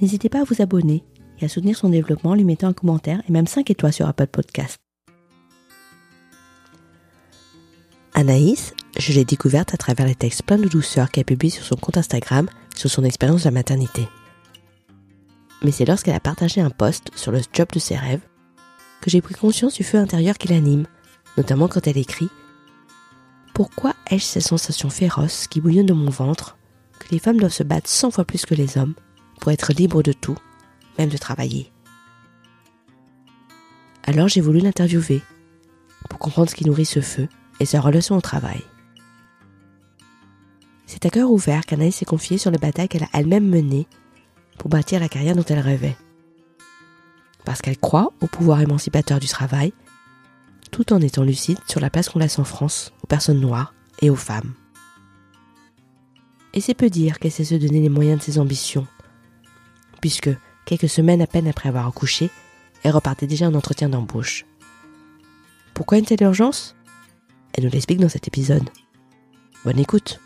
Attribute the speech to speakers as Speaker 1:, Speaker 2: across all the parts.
Speaker 1: n'hésitez pas à vous abonner et à soutenir son développement en lui mettant un commentaire et même 5 étoiles sur Apple Podcast. Anaïs, je l'ai découverte à travers les textes pleins de douceur qu'elle publie sur son compte Instagram sur son expérience de la maternité. Mais c'est lorsqu'elle a partagé un post sur le job de ses rêves que j'ai pris conscience du feu intérieur qui l'anime, notamment quand elle écrit Pourquoi ai-je ces sensations féroces qui bouillonnent de mon ventre, que les femmes doivent se battre cent fois plus que les hommes? Pour être libres de tout, même de travailler Alors j'ai voulu l'interviewer pour comprendre ce qui nourrit ce feu et sa relation au travail. C'est à cœur ouvert qu'Anaïs s'est confiée sur les batailles qu'elle a elle-même menées pour bâtir la carrière dont elle rêvait. Parce qu'elle croit au pouvoir émancipateur du travail, tout en étant lucide sur la place qu'on laisse en France aux personnes noires et aux femmes. Et c'est peu dire qu'elle sait se donner les moyens de ses ambitions, puisque, quelques semaines à peine après avoir accouché, elle repartait déjà en entretien d'embauche. Pourquoi une telle urgence? Elle nous l'explique dans cet épisode. Bonne écoute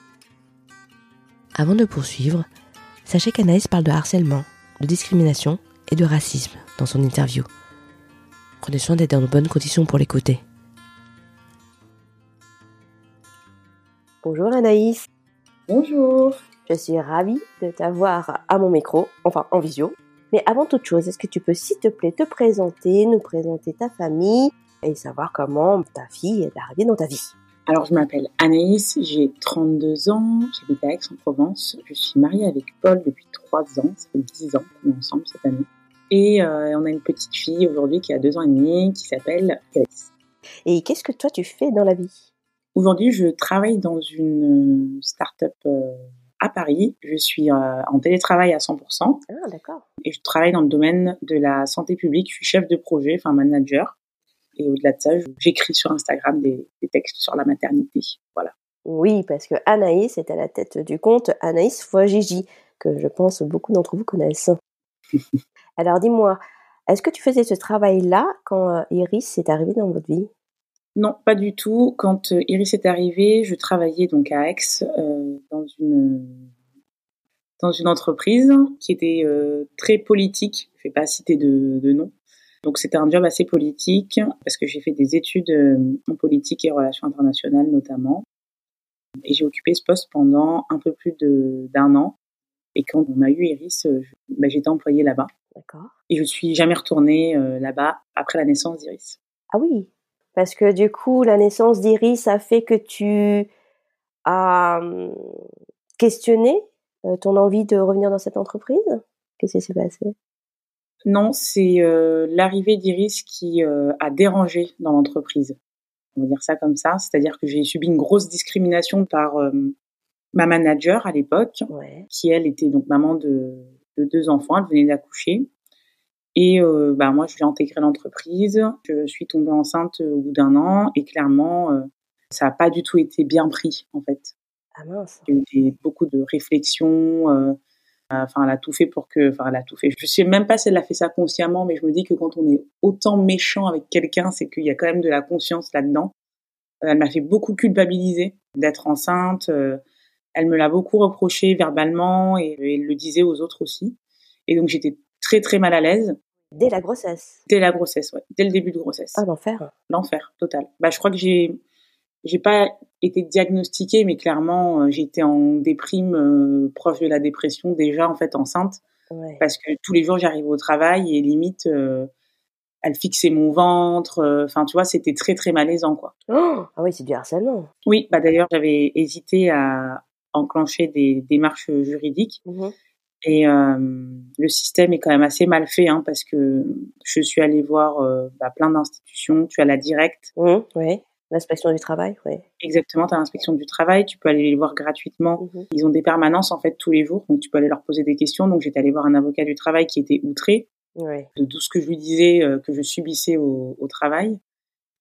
Speaker 1: Avant de poursuivre, sachez qu'Anaïs parle de harcèlement, de discrimination et de racisme dans son interview. Prenez soin d'être dans de bonnes conditions pour l'écouter. Bonjour Anaïs.
Speaker 2: Bonjour.
Speaker 1: Je suis ravie de t'avoir à mon micro, enfin en visio. Mais avant toute chose, est-ce que tu peux s'il te plaît te présenter, nous présenter ta famille et savoir comment ta fille est arrivée dans ta vie?
Speaker 2: Alors je m'appelle Anaïs, j'ai 32 ans, j'habite à Aix-en-Provence. Je suis mariée avec Paul depuis 3 ans, ça fait 10 ans qu'on est ensemble cette année. Et euh, on a une petite fille aujourd'hui qui a 2 ans et demi qui s'appelle Iris.
Speaker 1: Et qu'est-ce que toi tu fais dans la vie?
Speaker 2: Aujourd'hui, je travaille dans une euh, start-up euh, à Paris. Je suis euh, en télétravail à 100%.
Speaker 1: Ah, d'accord.
Speaker 2: Et je travaille dans le domaine de la santé publique. Je suis chef de projet, enfin manager. Et au-delà de ça, j'écris sur Instagram des, des, textes sur la maternité. Voilà.
Speaker 1: Oui, parce que Anaïs est à la tête du compte Anaïs fois Gigi, que je pense beaucoup d'entre vous connaissent. Alors dis-moi, est-ce que tu faisais ce travail-là quand Iris est arrivée dans votre vie?
Speaker 2: Non, pas du tout. Quand euh, Iris est arrivée, je travaillais donc à Aix euh, dans une dans une entreprise qui était euh, très politique. Je vais pas citer de, de nom. Donc c'était un job assez politique parce que j'ai fait des études en politique et relations internationales notamment. Et j'ai occupé ce poste pendant un peu plus d'un an. Et quand on a eu Iris, bah, j'étais employée là-bas.
Speaker 1: D'accord.
Speaker 2: Et je suis jamais retournée là-bas après la naissance d'Iris.
Speaker 1: Ah oui, parce que du coup, la naissance d'Iris a fait que tu as hum, questionné euh, ton envie de revenir dans cette entreprise? Qu'est-ce qui s'est passé?
Speaker 2: Non, c'est euh, l'arrivée d'Iris qui euh, a dérangé dans l'entreprise. On va dire ça comme ça. C'est-à-dire que j'ai subi une grosse discrimination par ma manager à l'époque,
Speaker 1: ouais.
Speaker 2: qui elle était donc maman de, de deux enfants. Elle venait d'accoucher. Et euh, bah moi, j'ai intégré l'entreprise. Je suis tombée enceinte au bout d'un an et clairement, euh, ça n'a pas du tout été bien pris en fait.
Speaker 1: Ah mince.
Speaker 2: A eu beaucoup de réflexions. Euh, enfin, elle a tout fait pour que. Enfin, elle a tout fait. Je sais même pas si elle a fait ça consciemment, mais je me dis que quand on est autant méchant avec quelqu'un, c'est qu'il y a quand même de la conscience là-dedans. Elle m'a fait beaucoup culpabiliser d'être enceinte. Elle me l'a beaucoup reproché verbalement et elle le disait aux autres aussi. Et donc j'étais très très mal à l'aise.
Speaker 1: Dès la grossesse.
Speaker 2: Dès la grossesse, ouais. Dès le début de grossesse.
Speaker 1: Ah l'enfer.
Speaker 2: L'enfer total. Bah je crois que j'ai j'ai pas été diagnostiquée, mais clairement j'étais en déprime euh, proche de la dépression déjà en fait enceinte.
Speaker 3: Ouais.
Speaker 2: parce que tous les jours j'arrivais au travail et limite euh, elle fixait mon ventre. euh, Enfin, tu vois, c'était très très malaisant, quoi.
Speaker 3: Oh ah oui, c'est du harcèlement.
Speaker 2: Oui, bah d'ailleurs j'avais hésité à enclencher des démarches juridiques
Speaker 3: Mhm.
Speaker 2: Et euh, le système est quand même assez mal fait hein, parce que je suis allée voir euh, bah, plein d'institutions. Tu as la directe,
Speaker 3: Mhm, Oui. L'inspection du travail, oui.
Speaker 2: exactement, tu as l'inspection du travail, tu peux aller les voir gratuitement.
Speaker 3: Mhm.
Speaker 2: Ils ont des permanences en fait tous les jours, donc tu peux aller leur poser des questions. Donc j'étais allée voir un avocat du travail qui était outré
Speaker 3: Ouais.
Speaker 2: de tout ce que je lui disais euh, que je subissais au, au travail.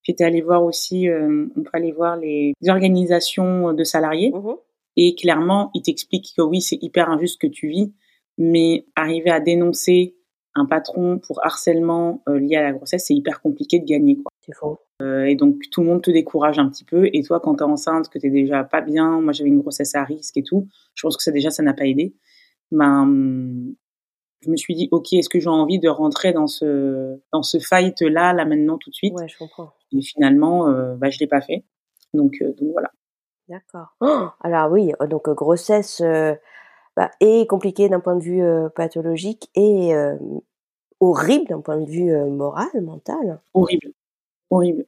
Speaker 2: J'étais allée voir aussi, euh, on peut aller voir les organisations de salariés
Speaker 3: Mhm.
Speaker 2: et clairement ils t'expliquent que oui c'est hyper injuste que tu vis, mais arriver à dénoncer un patron pour harcèlement euh, lié à la grossesse c'est hyper compliqué de gagner quoi.
Speaker 3: C'est faux.
Speaker 2: Euh, et donc tout le monde te décourage un petit peu et toi quand t'es enceinte que t'es déjà pas bien, moi j'avais une grossesse à risque et tout, je pense que ça déjà ça n'a pas aidé. Ben je me suis dit ok est-ce que j'ai envie de rentrer dans ce dans ce fight là là maintenant tout de suite?
Speaker 3: Ouais, je comprends.
Speaker 2: et finalement euh, bah je l'ai pas fait donc euh, donc voilà
Speaker 3: D'accord. Oh, alors oui, donc grossesse bah, et compliquée d'un point de vue euh, pathologique et euh, horrible d'un point de vue euh, moral, mental.
Speaker 2: horrible horrible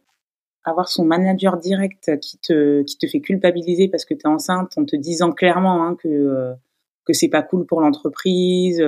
Speaker 2: avoir son manager direct qui te qui te fait culpabiliser parce que tu es enceinte en te disant clairement hein, que que c'est pas cool pour l'entreprise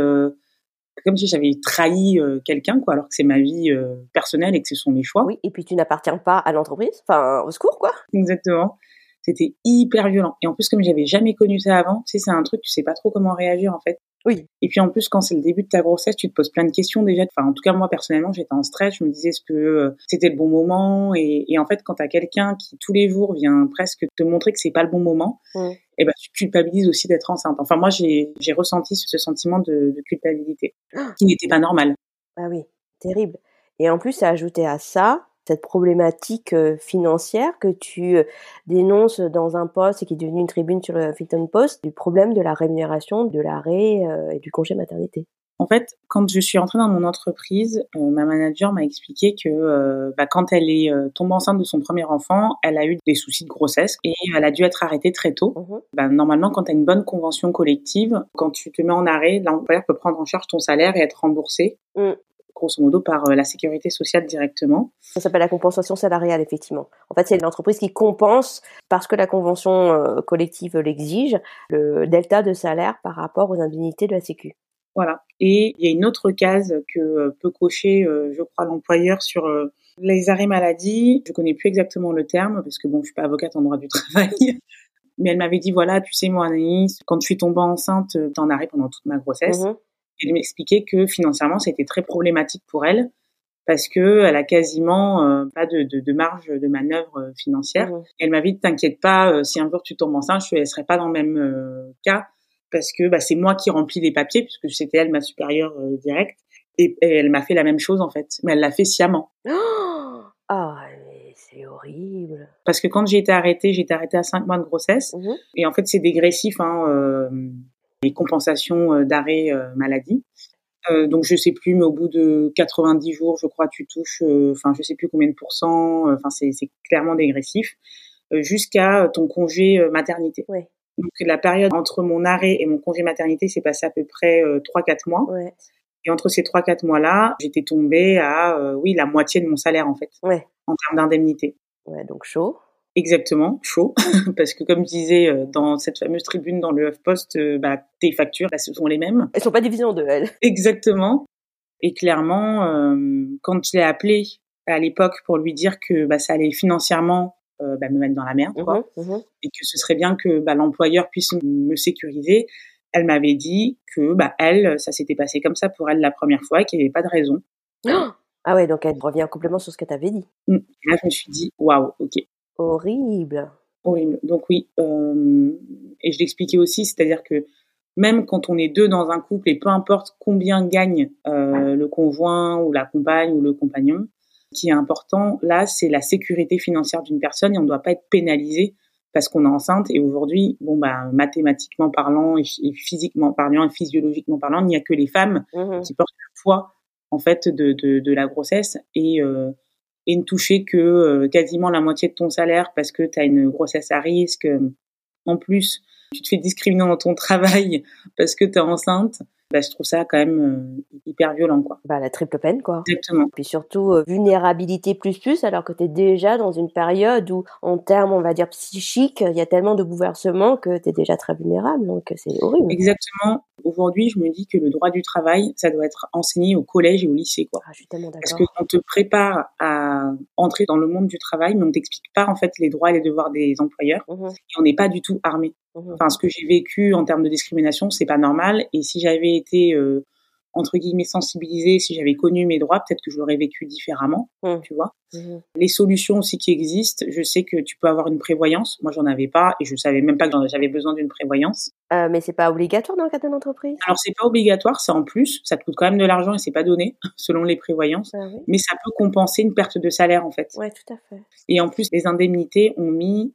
Speaker 2: comme si j'avais trahi euh, quelqu'un quoi alors que c'est ma vie euh, personnelle et que ce sont mes choix
Speaker 3: Oui, et puis tu n'appartiens pas à l'entreprise. Enfin, au secours, quoi.
Speaker 2: exactement c'était hyper violent. Et en plus comme j'avais jamais connu ça avant tu sais c'est un truc tu sais pas trop comment réagir en fait.
Speaker 3: Oui.
Speaker 2: et puis en plus quand c'est le début de ta grossesse tu te poses plein de questions déjà. Enfin en tout cas moi personnellement j'étais en stress. Je me disais est-ce que euh, c'était le bon moment? Et, et en fait quand t'as quelqu'un qui tous les jours vient presque te montrer que c'est pas le bon moment
Speaker 3: Mm.
Speaker 2: et ben tu culpabilises aussi d'être enceinte. Enfin moi j'ai ressenti ce sentiment de, de culpabilité qui n'était pas normal.
Speaker 3: Ah oui, terrible. Et en plus, à ajouter à ça, cette problématique euh, financière que tu euh, dénonces dans un post et qui est devenue une tribune sur le Huffington Post, du problème de la rémunération, de l'arrêt euh, et du congé maternité?
Speaker 2: En fait, quand je suis entrée dans mon entreprise, euh, ma manager m'a expliqué que euh, bah, quand elle est euh, tombée enceinte de son premier enfant, elle a eu des soucis de grossesse et elle a dû être arrêtée très tôt.
Speaker 3: Mhm.
Speaker 2: Bah, normalement, quand tu as une bonne convention collective, quand tu te mets en arrêt, l'employeur peut prendre en charge ton salaire et être remboursé,
Speaker 3: Mm.
Speaker 2: Grosso modo, par euh, la sécurité sociale directement.
Speaker 3: Ça s'appelle la compensation salariale, effectivement. En fait, c'est l'entreprise qui compense, parce que la convention euh, collective l'exige, le delta de salaire par rapport aux indemnités de la Sécu.
Speaker 2: Voilà. Et il y a une autre case que euh, peut cocher, je crois, l'employeur sur les arrêts maladie. Je connais plus exactement le terme parce que bon, je suis pas avocate en droit du travail. Mais elle m'avait dit voilà, tu sais moi Anaïs, quand je suis tombée enceinte, euh, en arrêt pendant toute ma grossesse.
Speaker 3: Mhm.
Speaker 2: Elle m'expliquait que financièrement c'était très problématique pour elle parce que elle a quasiment euh, pas de, de, de marge de manœuvre euh, financière.
Speaker 3: Mhm.
Speaker 2: Elle m'a dit t'inquiète pas, euh, si un jour tu tombes enceinte, je ne serai pas dans le même cas parce que bah, c'est moi qui remplis les papiers puisque c'était elle ma supérieure directe et, et elle m'a fait la même chose en fait, mais elle l'a fait sciemment.
Speaker 3: Oh ah, mais c'est horrible.
Speaker 2: Parce que quand j'ai été arrêtée, j'ai été arrêtée à cinq mois de grossesse
Speaker 3: Mhm.
Speaker 2: et en fait c'est dégressif, hein, les compensations euh, d'arrêt euh, maladie. Euh, donc je sais plus, mais au bout de 90 jours, je crois, tu touches, euh, enfin je sais plus combien de pourcents, euh, enfin c'est c'est clairement dégressif, euh, jusqu'à ton congé euh, maternité.
Speaker 3: Ouais.
Speaker 2: Donc la période entre mon arrêt et mon congé maternité s'est passée à peu près euh, 3-4 mois.
Speaker 3: Ouais.
Speaker 2: Et entre ces 3-4 mois-là, j'étais tombée à, euh, oui, la moitié de mon salaire en fait,
Speaker 3: Ouais.
Speaker 2: en termes d'indemnité.
Speaker 3: Ouais, donc chaud.
Speaker 2: Exactement, chaud, parce que comme je disais euh, dans cette fameuse tribune dans le HuffPost, euh, bah, tes factures, bah, ce sont les mêmes.
Speaker 3: Elles sont pas divisées en deux, elles.
Speaker 2: Exactement. Et clairement, euh, quand je l'ai appelé à l'époque pour lui dire que bah, ça allait financièrement euh, bah, me mettre dans la merde, quoi,
Speaker 3: Mhm, mhm.
Speaker 2: et que ce serait bien que bah, l'employeur puisse me sécuriser, elle m'avait dit que bah, elle, ça s'était passé comme ça pour elle la première fois et qu'il n'y avait pas de raison.
Speaker 3: Ah ouais, donc elle revient complètement sur ce que tu avais dit.
Speaker 2: Et là, je me suis dit, waouh, ok,
Speaker 3: Horrible.
Speaker 2: horrible. Donc oui, euh, et je l'expliquais aussi, c'est-à-dire que même quand on est deux dans un couple et peu importe combien gagne euh, le conjoint ou la compagne ou le compagnon, ce qui est important là, c'est la sécurité financière d'une personne et on ne doit pas être pénalisé parce qu'on est enceinte. Et aujourd'hui, bon bah mathématiquement parlant et, physiquement parlant et physiologiquement parlant, il n'y a que les femmes
Speaker 3: Mhm.
Speaker 2: qui portent le poids en fait de, de, de la grossesse et euh, et ne toucher que euh, quasiment la moitié de ton salaire parce que tu as une grossesse à risque. En plus, tu te fais discriminer dans ton travail parce que tu es enceinte. Bah, je trouve ça quand même euh, hyper violent, quoi.
Speaker 3: Bah, la triple peine, quoi.
Speaker 2: Exactement.
Speaker 3: Puis surtout, euh, vulnérabilité plus plus, alors que tu es déjà dans une période où, en termes, on va dire, psychiques, il y a tellement de bouleversements que tu es déjà très vulnérable, donc c'est horrible.
Speaker 2: Exactement. Aujourd'hui, je me dis que le droit du travail, ça doit être enseigné au collège et au lycée, quoi.
Speaker 3: Ah, je suis tellement
Speaker 2: Parce
Speaker 3: d'accord.
Speaker 2: qu'on te prépare à entrer dans le monde du travail, mais on t'explique pas, en fait, les droits et les devoirs des employeurs.
Speaker 3: Mhm,
Speaker 2: Et on n'est pas du tout armé.
Speaker 3: mhm.
Speaker 2: Enfin, ce que j'ai vécu en termes de discrimination, c'est pas normal. Et si j'avais été euh, entre guillemets sensibilisée, si j'avais connu mes droits, peut-être que je l'aurais vécu différemment,
Speaker 3: Mm.
Speaker 2: tu vois.
Speaker 3: Mhm.
Speaker 2: Les solutions aussi qui existent, je sais que tu peux avoir une prévoyance. Moi, j'en avais pas et je savais même pas que j'avais besoin d'une prévoyance.
Speaker 3: Euh, mais c'est pas obligatoire dans le cadre d'une entreprise
Speaker 2: Alors, c'est pas obligatoire, c'est en plus. Ça te coûte quand même de l'argent et c'est pas donné selon les prévoyances.
Speaker 3: Ah oui.
Speaker 2: Mais ça peut compenser une perte de salaire en fait.
Speaker 3: Ouais, tout à fait.
Speaker 2: Et en plus, les indemnités ont mis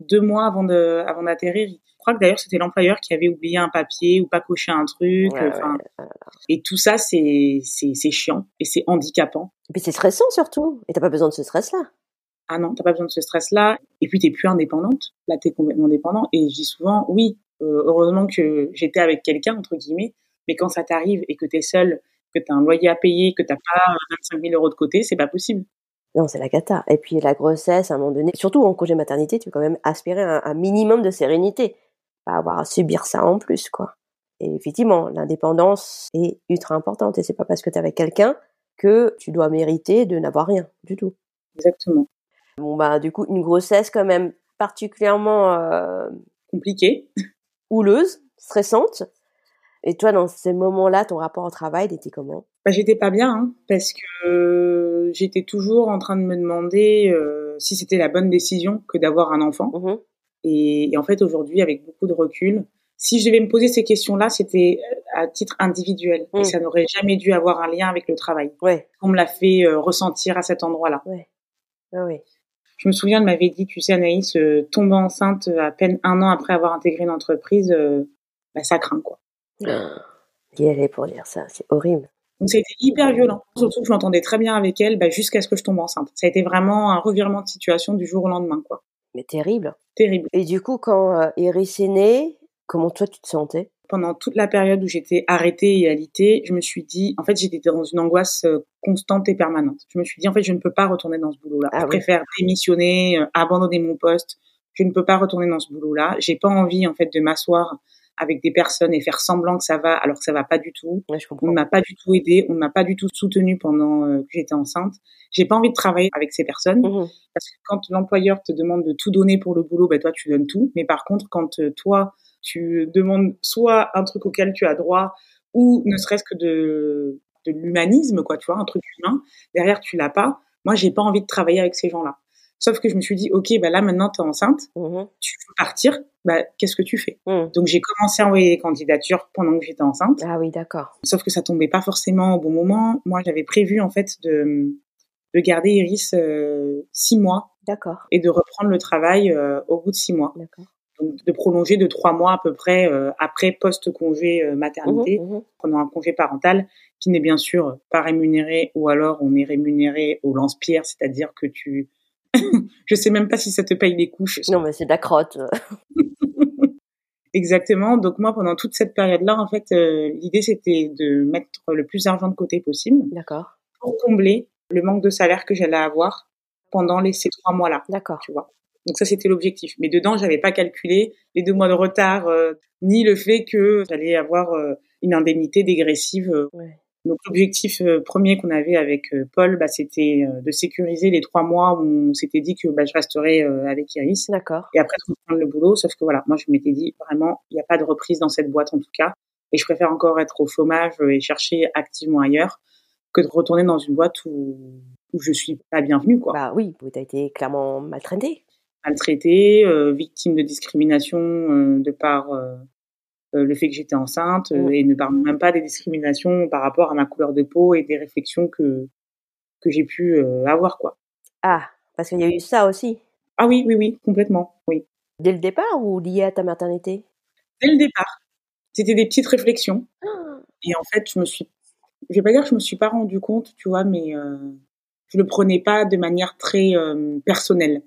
Speaker 2: deux mois avant de, avant d'atterrir. Je crois que d'ailleurs c'était l'employeur qui avait oublié un papier ou pas coché un truc.
Speaker 3: Ouais,
Speaker 2: Et tout ça, c'est, c'est, c'est chiant et c'est handicapant.
Speaker 3: Et puis c'est stressant surtout. Et t'as pas besoin de ce stress-là.
Speaker 2: Ah non, t'as pas besoin de ce stress-là. Et puis t'es plus indépendante. Là, t'es complètement dépendant. Et je dis souvent, oui, euh, heureusement que j'étais avec quelqu'un entre guillemets. Mais quand ça t'arrive et que t'es seule, que t'as un loyer à payer, que t'as pas 25 000 euros de côté, c'est pas possible.
Speaker 3: Non, c'est la cata. Et puis la grossesse, à un moment donné, surtout en congé maternité, tu veux quand même aspirer à un, un minimum de sérénité. Pas avoir à subir ça en plus, quoi. Et effectivement, l'indépendance est ultra importante. Et c'est pas parce que t'es avec quelqu'un que tu dois mériter de n'avoir rien du tout.
Speaker 2: Exactement.
Speaker 3: Bon, bah, du coup, une grossesse quand même particulièrement euh,
Speaker 2: Compliqué.
Speaker 3: houleuse, stressante. Et toi, dans ces moments-là, ton rapport au travail, il était comment?
Speaker 2: Bah, j'étais pas bien hein, parce que euh, j'étais toujours en train de me demander euh, si c'était la bonne décision que d'avoir un enfant.
Speaker 3: Mhm.
Speaker 2: Et, et en fait, aujourd'hui, avec beaucoup de recul, si je devais me poser ces questions-là, c'était euh, à titre individuel
Speaker 3: Mm.
Speaker 2: et ça n'aurait jamais dû avoir un lien avec le travail.
Speaker 3: Ouais,
Speaker 2: On me l'a fait euh, ressentir à cet endroit-là.
Speaker 3: ouais. Ah oui.
Speaker 2: Je me souviens, elle m'avait dit, tu sais, Anaïs, euh, tomber enceinte à peine un an après avoir intégré une entreprise, euh, bah, ça craint quoi.
Speaker 3: Qui elle est pour dire ça C'est horrible.
Speaker 2: Donc ça a été hyper violent. Surtout que je m'entendais très bien avec elle bah, jusqu'à ce que je tombe enceinte. Ça a été vraiment un revirement de situation du jour au lendemain, quoi.
Speaker 3: Mais terrible.
Speaker 2: Terrible.
Speaker 3: Et du coup, quand euh, Iris est née, comment toi tu te sentais?
Speaker 2: Pendant toute la période où j'étais arrêtée et alitée, je me suis dit, en fait, j'étais dans une angoisse euh, constante et permanente. Je me suis dit, en fait, je ne peux pas retourner dans ce boulot-là.
Speaker 3: Ah
Speaker 2: je
Speaker 3: oui.
Speaker 2: préfère démissionner, euh, abandonner mon poste. Je ne peux pas retourner dans ce boulot-là. J'ai pas envie, en fait, de m'asseoir avec des personnes et faire semblant que ça va alors que ça va pas du tout.
Speaker 3: Ouais, je
Speaker 2: On ne m'a pas du tout aidé, on ne m'a pas du tout soutenu pendant euh, que j'étais enceinte. J'ai pas envie de travailler avec ces personnes
Speaker 3: Mhm.
Speaker 2: parce que quand l'employeur te demande de tout donner pour le boulot, ben toi tu donnes tout. Mais par contre, quand euh, toi tu demandes soit un truc auquel tu as droit ou ne serait-ce que de de l'humanisme quoi, tu vois, un truc humain, derrière tu l'as pas. Moi, j'ai pas envie de travailler avec ces gens-là. Sauf que je me suis dit, ok, bah là maintenant t'es enceinte,
Speaker 3: Mhm.
Speaker 2: tu veux partir, bah qu'est-ce que tu fais
Speaker 3: Mhm.
Speaker 2: Donc j'ai commencé à envoyer des candidatures pendant que j'étais enceinte.
Speaker 3: Ah oui, d'accord.
Speaker 2: Sauf que ça tombait pas forcément au bon moment. Moi, j'avais prévu en fait de, de garder Iris euh, six mois
Speaker 3: D'accord.
Speaker 2: et de reprendre le travail euh, au bout de six mois.
Speaker 3: D'accord.
Speaker 2: Donc de prolonger de trois mois à peu près euh, après post-congé maternité,
Speaker 3: Mhm, mhm.
Speaker 2: prenant un congé parental qui n'est bien sûr pas rémunéré ou alors on est rémunéré au lance-pierre, c'est-à-dire que tu... Je sais même pas si ça te paye les couches.
Speaker 3: Non, mais c'est de la crotte.
Speaker 2: Exactement. Donc moi, pendant toute cette période-là, en fait, euh, l'idée c'était de mettre le plus d'argent de côté possible
Speaker 3: D'accord.
Speaker 2: pour combler le manque de salaire que j'allais avoir pendant les, ces trois mois-là,
Speaker 3: D'accord.
Speaker 2: tu vois. Donc ça, c'était l'objectif. Mais dedans, j'avais pas calculé les deux mois de retard, euh, ni le fait que j'allais avoir euh, une indemnité dégressive.
Speaker 3: Ouais.
Speaker 2: Donc l'objectif euh, premier qu'on avait avec euh, Paul, bah, c'était euh, de sécuriser les trois mois où on s'était dit que bah, je resterais avec Iris.
Speaker 3: D'accord.
Speaker 2: Et après, de reprendre le boulot. Sauf que voilà, moi, je m'étais dit, vraiment, il n'y a pas de reprise dans cette boîte, en tout cas. Et je préfère encore être au chômage et chercher activement ailleurs que de retourner dans une boîte où, où je suis pas bienvenue, quoi.
Speaker 3: Bah oui, tu as été clairement maltraité.
Speaker 2: Maltraitée, euh, victime de discrimination euh, de par euh, euh, le fait que j'étais enceinte euh, et ne parle même pas des discriminations par rapport à ma couleur de peau et des réflexions que que j'ai pu euh, avoir, quoi.
Speaker 3: Ah, parce qu'il y a eu ça aussi.
Speaker 2: Ah oui, oui, oui, complètement, oui.
Speaker 3: Dès le départ ou lié à ta maternité?
Speaker 2: Dès le départ, c'était des petites réflexions. Et en fait, je me suis, je vais pas dire que je me suis pas rendu compte, tu vois, mais je le prenais pas de manière très personnelle.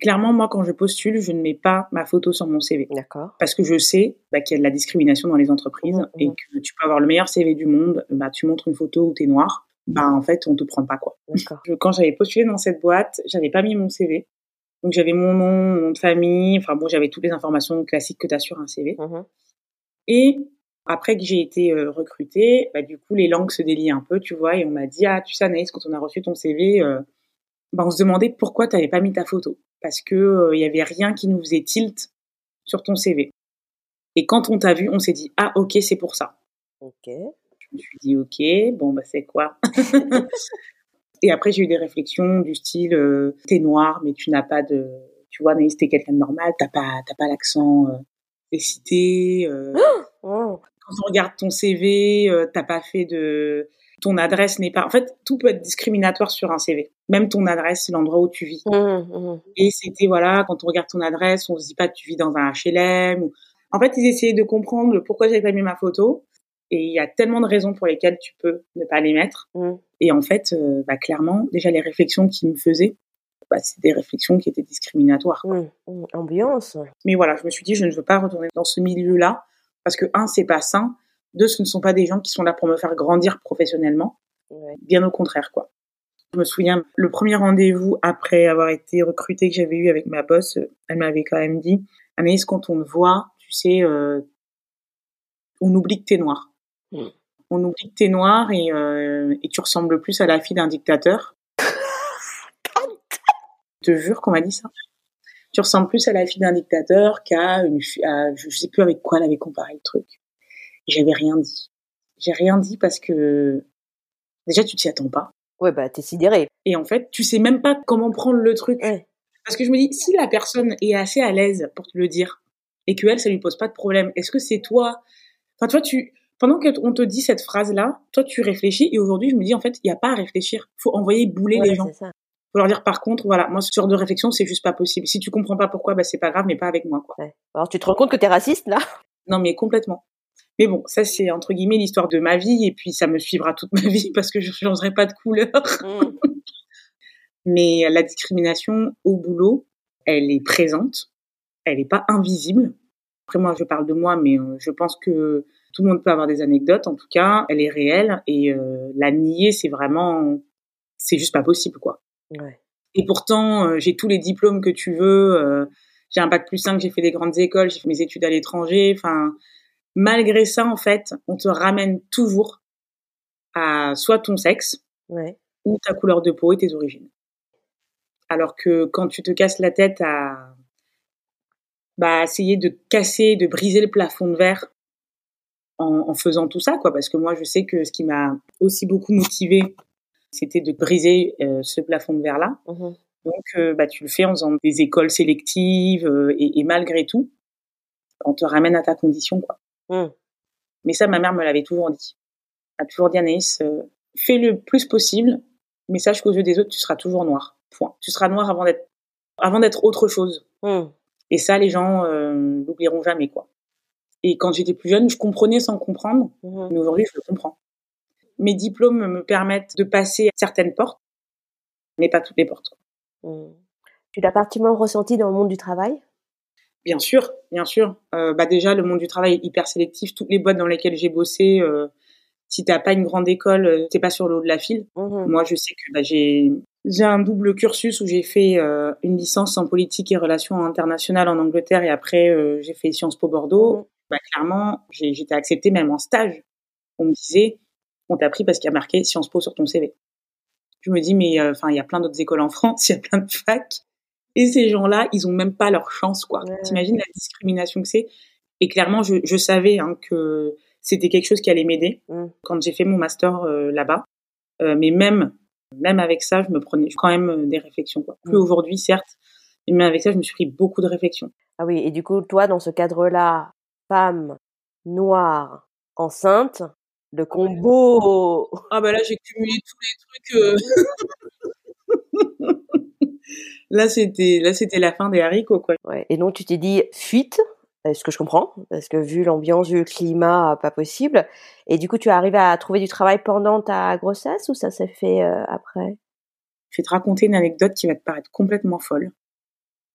Speaker 2: Clairement, moi, quand je postule, je ne mets pas ma photo sur mon CV.
Speaker 1: D'accord.
Speaker 2: Parce que je sais bah, qu'il y a de la discrimination dans les entreprises
Speaker 1: Mhm,
Speaker 2: et
Speaker 1: mhm.
Speaker 2: que tu peux avoir le meilleur CV du monde, bah, tu montres une photo où t'es noir, bah, en fait, on te prend pas, quoi.
Speaker 1: D'accord.
Speaker 2: Quand j'avais postulé dans cette boîte, j'avais pas mis mon CV. Donc, j'avais mon nom, mon nom de famille, enfin bon, j'avais toutes les informations classiques que tu as sur un CV.
Speaker 1: Mhm.
Speaker 2: Et après que j'ai été euh, recrutée, bah, du coup, les langues se délient un peu, tu vois, et on m'a dit, ah, tu sais, Anaïs, quand on a reçu ton CV, euh, bah, on se demandait pourquoi tu n'avais pas mis ta photo. Parce que euh, il y avait rien qui nous faisait tilt sur ton CV. Et quand on t'a vu, on s'est dit, ah, ok, c'est pour ça.
Speaker 1: Ok.
Speaker 2: Je me suis dit, ok, bon, bah, c'est quoi? Et après, j'ai eu des réflexions du style, euh, t'es noir, mais tu n'as pas de... Tu vois, Anaïs, t'es quelqu'un de normal, t'as pas, t'as pas l'accent euh, des cités. euh,
Speaker 1: Oh.
Speaker 2: quand on regarde ton CV, t'as pas fait de... Ton adresse n'est pas... En fait, tout peut être discriminatoire sur un CV. Même ton adresse, l'endroit où tu vis.
Speaker 1: Mhm, mhm.
Speaker 2: Et c'était, voilà, quand on regarde ton adresse, on se dit pas que tu vis dans un HLM. Ou... En fait, ils essayaient de comprendre pourquoi j'avais pas mis ma photo. Et il y a tellement de raisons pour lesquelles tu peux ne pas les mettre.
Speaker 1: Mhm.
Speaker 2: Et en fait, euh, bah, clairement, déjà les réflexions qu'ils me faisaient, bah, c'est des réflexions qui étaient discriminatoires. quoi.
Speaker 1: Ambiance.
Speaker 2: Mais voilà, je me suis dit, je ne veux pas retourner dans ce milieu-là parce que un, c'est pas sain. Deux, ce ne sont pas des gens qui sont là pour me faire grandir professionnellement.
Speaker 1: Ouais.
Speaker 2: Bien au contraire, quoi. Je me souviens, le premier rendez-vous après avoir été recrutée que j'avais eu avec ma boss, euh, elle m'avait quand même dit, Anaïs, quand on te voit, tu sais, euh, on oublie que t'es noir.
Speaker 1: Mm.
Speaker 2: On oublie que t'es noir et, euh, et tu ressembles plus à la fille d'un dictateur. Je te jure qu'on m'a dit ça. Tu ressembles plus à la fille d'un dictateur qu'à une à, je sais plus avec quoi elle avait comparé le truc. Et J'avais rien dit. J'ai rien dit parce que déjà tu t'y attends pas.
Speaker 1: Ouais, bah, t'es sidéré.
Speaker 2: Et en fait, tu sais même pas comment prendre le truc.
Speaker 1: Ouais.
Speaker 2: Parce que je me dis, si la personne est assez à l'aise pour te le dire et que elle, ça lui pose pas de problème, est-ce que c'est toi? Enfin, toi, tu pendant qu'on te dit cette phrase-là, toi, tu réfléchis. Et aujourd'hui, je me dis, en fait, il y a pas à réfléchir. Faut envoyer bouler
Speaker 1: Ouais,
Speaker 2: les gens.
Speaker 1: ça.
Speaker 2: Faut leur dire, par contre, voilà, moi, ce genre de réflexion, c'est juste pas possible. Si tu comprends pas pourquoi, bah c'est pas grave, mais pas avec moi, quoi.
Speaker 1: Ouais. Alors, tu te rends compte que t'es raciste, là?
Speaker 2: Non, mais complètement. Mais bon, ça, c'est entre guillemets l'histoire de ma vie, et puis ça me suivra toute ma vie parce que je changerai pas de couleur.
Speaker 1: Mhm.
Speaker 2: Mais la discrimination au boulot, elle est présente, elle n'est pas invisible. Après moi, je parle de moi, mais euh, je pense que tout le monde peut avoir des anecdotes. En tout cas, elle est réelle et euh, la nier, c'est vraiment, c'est juste pas possible, quoi.
Speaker 1: Ouais.
Speaker 2: Et pourtant, euh, j'ai tous les diplômes que tu veux. euh, j'ai un bac plus 5, j'ai fait des grandes écoles, j'ai fait mes études à l'étranger. Enfin, malgré ça, en fait, on te ramène toujours à soit ton sexe
Speaker 1: Ouais.
Speaker 2: ou ta couleur de peau et tes origines. Alors que quand tu te casses la tête à bah, essayer de casser, de briser le plafond de verre en, en faisant tout ça, quoi, parce que moi, je sais que ce qui m'a aussi beaucoup motivé, c'était de briser euh, ce plafond de verre-là.
Speaker 1: Mhm.
Speaker 2: Donc, euh, bah, tu le fais en faisant des écoles sélectives euh, et, et malgré tout, on te ramène à ta condition, quoi.
Speaker 1: Mhm.
Speaker 2: Mais ça, ma mère me l'avait toujours dit. Elle a toujours dit, Anaïs, euh, fais le plus possible, mais sache qu'aux yeux des autres, tu seras toujours noir. Point. Tu seras noir avant d'être, avant d'être autre chose.
Speaker 1: Mhm.
Speaker 2: Et ça, les gens euh, l'oublieront jamais, quoi. Et quand j'étais plus jeune, je comprenais sans comprendre,
Speaker 1: Mhm.
Speaker 2: mais aujourd'hui, je le comprends. Mes diplômes me permettent de passer certaines portes, mais pas toutes les portes. quoi.
Speaker 1: Tu l'as particulièrement ressenti dans le monde du travail?
Speaker 2: Bien sûr, bien sûr. Euh, bah déjà, le monde du travail est hyper sélectif. Toutes les boîtes dans lesquelles j'ai bossé, euh, si t'as pas une grande école, euh, t'es pas sur le haut de la file.
Speaker 1: Mhm.
Speaker 2: Moi, je sais que bah, j'ai j'ai un double cursus où j'ai fait euh, une licence en politique et relations internationales en Angleterre et après j'ai fait Sciences Po Bordeaux.
Speaker 1: Mhm.
Speaker 2: Bah, clairement, j'ai- j'étais acceptée même en stage. On me disait, on t'a pris parce qu'il y a marqué Sciences Po sur ton CV. Je me dis, mais enfin, il y a plein d'autres écoles en France, il y a plein de facs. Et ces gens-là, ils ont même pas leur chance, quoi.
Speaker 1: Ouais.
Speaker 2: T'imagines la discrimination que c'est? Et clairement, je, je savais hein, que c'était quelque chose qui allait m'aider
Speaker 1: Mhm.
Speaker 2: quand j'ai fait mon master euh, là-bas. Euh, mais même, même avec ça, je me prenais quand même euh, des réflexions. Quoi. Plus
Speaker 1: Mhm.
Speaker 2: aujourd'hui, certes, mais avec ça, je me suis pris beaucoup de réflexions.
Speaker 1: Ah oui, et du coup, toi, dans ce cadre-là, femme, noire, enceinte, le combo
Speaker 2: Ah bah là, j'ai cumulé tous les trucs. euh. là, c'était là, c'était la fin des haricots, quoi.
Speaker 1: Ouais. Et donc, tu t'es dit fuite, est-ce que je comprends? Parce que vu l'ambiance, vu le climat, pas possible. Et du coup, tu es arrivé à trouver du travail pendant ta grossesse ou ça s'est fait euh, après?
Speaker 2: Je vais te raconter une anecdote qui va te paraître complètement folle.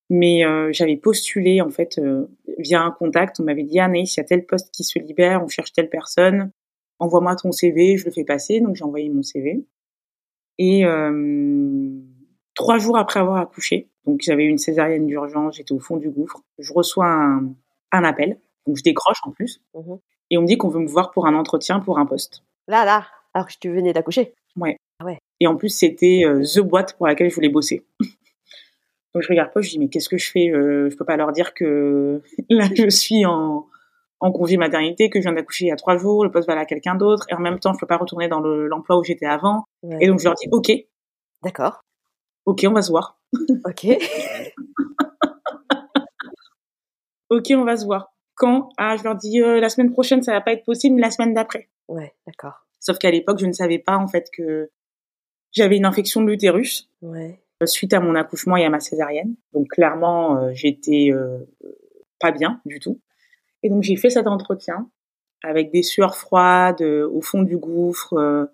Speaker 2: Mais euh, j'avais postulé en fait euh, via un contact. On m'avait dit Anaïs, il y a tel poste qui se libère, on cherche telle personne. Envoie-moi ton CV, je le fais passer. Donc j'ai envoyé mon CV. Et trois jours après avoir accouché, donc j'avais une césarienne d'urgence, j'étais au fond du gouffre. Je reçois un, un appel, donc je décroche en plus,
Speaker 1: Mhm.
Speaker 2: et on me dit qu'on veut me voir pour un entretien pour un poste.
Speaker 1: Là, là, alors que tu venais d'accoucher.
Speaker 2: Et en plus, c'était euh, the boîte pour laquelle je voulais bosser. Donc je regarde pas, je dis mais qu'est-ce que je fais euh, Je peux pas leur dire que là je suis en, en congé maternité, que je viens d'accoucher il y a trois jours, le poste va à quelqu'un d'autre, et en même temps je peux pas retourner dans le- l'emploi où j'étais avant.
Speaker 1: Ouais.
Speaker 2: Et donc je leur dis ok,
Speaker 1: D'accord.
Speaker 2: Ok, on va se voir.
Speaker 1: Ok.
Speaker 2: Ok, on va se voir. Quand? Ah, je leur dis euh, la semaine prochaine, ça va pas être possible, mais la semaine d'après.
Speaker 1: Ouais, d'accord.
Speaker 2: Sauf qu'à l'époque, je ne savais pas en fait que j'avais une infection de l'utérus
Speaker 1: Ouais.
Speaker 2: euh, suite à mon accouchement et à ma césarienne. Donc clairement, euh, j'étais euh, pas bien du tout. Et donc j'ai fait cet entretien avec des sueurs froides au fond du gouffre.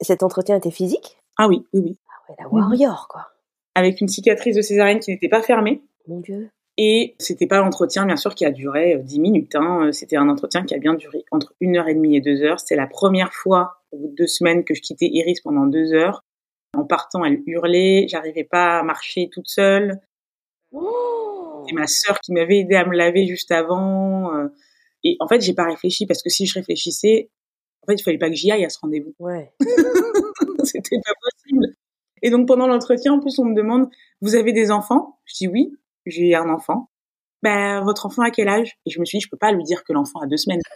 Speaker 1: Cet entretien était physique?
Speaker 2: Ah oui, oui, oui.
Speaker 1: La warrior, quoi.
Speaker 2: Avec une cicatrice de césarienne qui n'était pas fermée.
Speaker 1: Mon Dieu.
Speaker 2: Et c'était pas l'entretien, bien sûr, qui a duré euh, 10 minutes. Hein. Euh, C'était un entretien qui a bien duré entre une heure et demie et deux heures. C'est la première fois, au bout de deux semaines, que je quittais Iris pendant deux heures. En partant, elle hurlait. J'arrivais pas à marcher toute seule.
Speaker 1: Oh
Speaker 2: C'est ma sœur qui m'avait aidé à me laver juste avant. euh. Et en fait, j'ai pas réfléchi parce que si je réfléchissais, en fait, il fallait pas que j'y aille à ce rendez-vous.
Speaker 1: Ouais.
Speaker 2: C'était pas. Et donc pendant l'entretien, en plus, on me demande "Vous avez des enfants? Je dis oui, j'ai un enfant. Ben votre enfant a quel âge? Et je me suis dit, je peux pas lui dire que l'enfant a deux semaines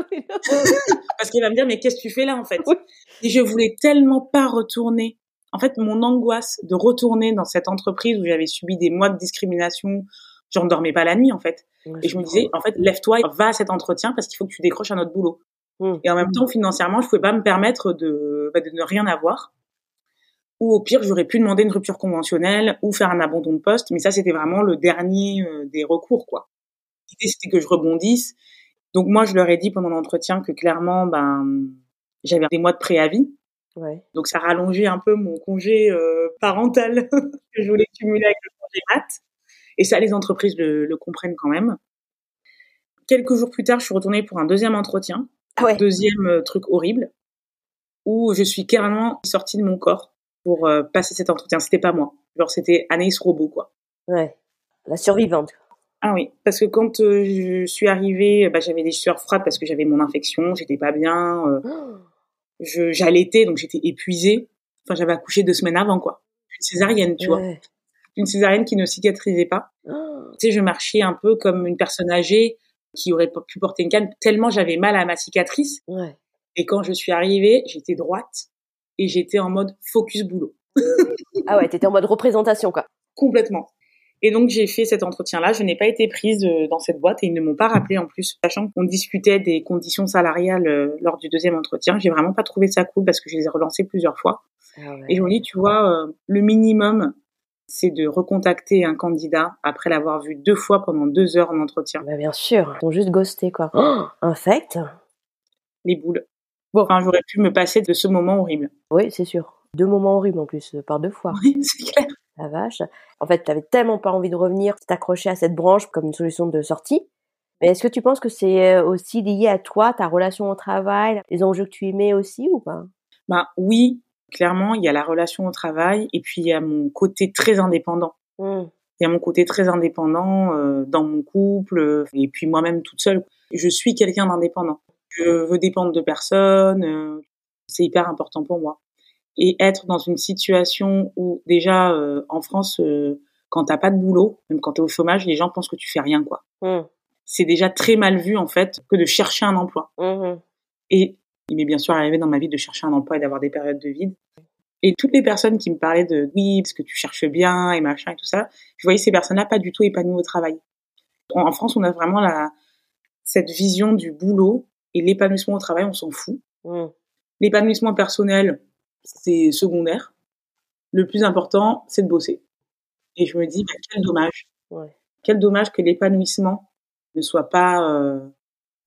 Speaker 2: parce qu'il va me dire mais qu'est-ce que tu fais là en fait?
Speaker 1: Oui.
Speaker 2: Et je voulais tellement pas retourner. En fait, mon angoisse de retourner dans cette entreprise où j'avais subi des mois de discrimination, j'en dormais pas la nuit en fait. Et je me disais, en fait, lève-toi, va à cet entretien parce qu'il faut que tu décroches un autre boulot.
Speaker 1: Mm.
Speaker 2: Et en même temps, financièrement, je pouvais pas me permettre de, bah, de ne rien avoir. Ou au pire, j'aurais pu demander une rupture conventionnelle ou faire un abandon de poste. Mais ça, c'était vraiment le dernier euh, des recours, quoi. L'idée, c'était que je rebondisse. Donc moi, je leur ai dit pendant l'entretien que clairement, ben, j'avais des mois de préavis.
Speaker 1: Ouais.
Speaker 2: Donc ça rallongeait un peu mon congé euh, parental que je voulais cumuler avec le congé mat. Et ça, les entreprises le, le comprennent quand même. Quelques jours plus tard, je suis retournée pour un deuxième entretien,
Speaker 1: ouais.
Speaker 2: deuxième euh, truc horrible, où je suis carrément sortie de mon corps pour euh, passer cet entretien. C'était pas moi, genre c'était Anaïs Robot quoi.
Speaker 1: Ouais. La survivante.
Speaker 2: Ah oui, parce que quand euh, je suis arrivée, bah, j'avais des sueurs froides parce que j'avais mon infection, j'étais pas bien, euh,
Speaker 1: Oh.
Speaker 2: je j'allaitais donc j'étais épuisée. Enfin, j'avais accouché deux semaines avant quoi, une césarienne, tu vois, une césarienne qui ne cicatrisait pas.
Speaker 1: Oh.
Speaker 2: Tu sais, je marchais un peu comme une personne âgée qui aurait pu porter une canne tellement j'avais mal à ma cicatrice.
Speaker 1: Ouais.
Speaker 2: Et quand je suis arrivée, j'étais droite et j'étais en mode focus boulot.
Speaker 1: Ah ouais, t'étais en mode représentation, quoi.
Speaker 2: Complètement. Et donc j'ai fait cet entretien-là. Je n'ai pas été prise euh, dans cette boîte et ils ne m'ont pas rappelé en plus, sachant qu'on discutait des conditions salariales euh, lors du deuxième entretien. J'ai vraiment pas trouvé ça cool parce que je les ai relancés plusieurs fois.
Speaker 1: Ah ouais.
Speaker 2: Et je me dis, tu vois, euh, le minimum, c'est de recontacter un candidat après l'avoir vu deux fois pendant deux heures en entretien.
Speaker 1: Bah, bien sûr. Ils t'ont juste ghosté, quoi. Oh, infect
Speaker 2: Les boules. Bon, j'aurais pu me passer de ce moment horrible.
Speaker 1: Oui, c'est sûr. Deux moments horribles en plus, euh, par deux fois.
Speaker 2: Oui, c'est clair.
Speaker 1: La vache. En fait, t'avais tellement pas envie de revenir, t'accrocher à cette branche comme une solution de sortie. Mais est-ce que tu penses que c'est euh, aussi lié à toi, ta relation au travail, les enjeux que tu y mets aussi ou pas?
Speaker 2: Bah oui, clairement, il y a la relation au travail et puis il y a mon côté très indépendant.
Speaker 1: Hmm.
Speaker 2: Il y a mon côté très indépendant euh, dans mon couple et puis moi-même toute seule. Je suis quelqu'un d'indépendant. Je veux dépendre de personne. euh, c'est hyper important pour moi. Et être dans une situation où déjà euh, en France, euh, quand t'as pas de boulot, même quand t'es au chômage, les gens pensent que tu fais rien quoi.
Speaker 1: Hmm.
Speaker 2: C'est déjà très mal vu en fait que de chercher un emploi.
Speaker 1: Mhm.
Speaker 2: Et il m'est bien sûr arrivé dans ma vie de chercher un emploi et d'avoir des périodes de vide. Et toutes les personnes qui me parlaient de oui, parce que tu cherches bien et machin et tout ça, je voyais ces personnes-là pas du tout épanouies au travail. En, en France, on a vraiment la, cette vision du boulot et l'épanouissement au travail, on s'en fout. L'épanouissement personnel, c'est secondaire. Le plus important, c'est de bosser. Et je me dis, bah, quel dommage.
Speaker 1: Ouais.
Speaker 2: Quel dommage que l'épanouissement ne soit pas euh,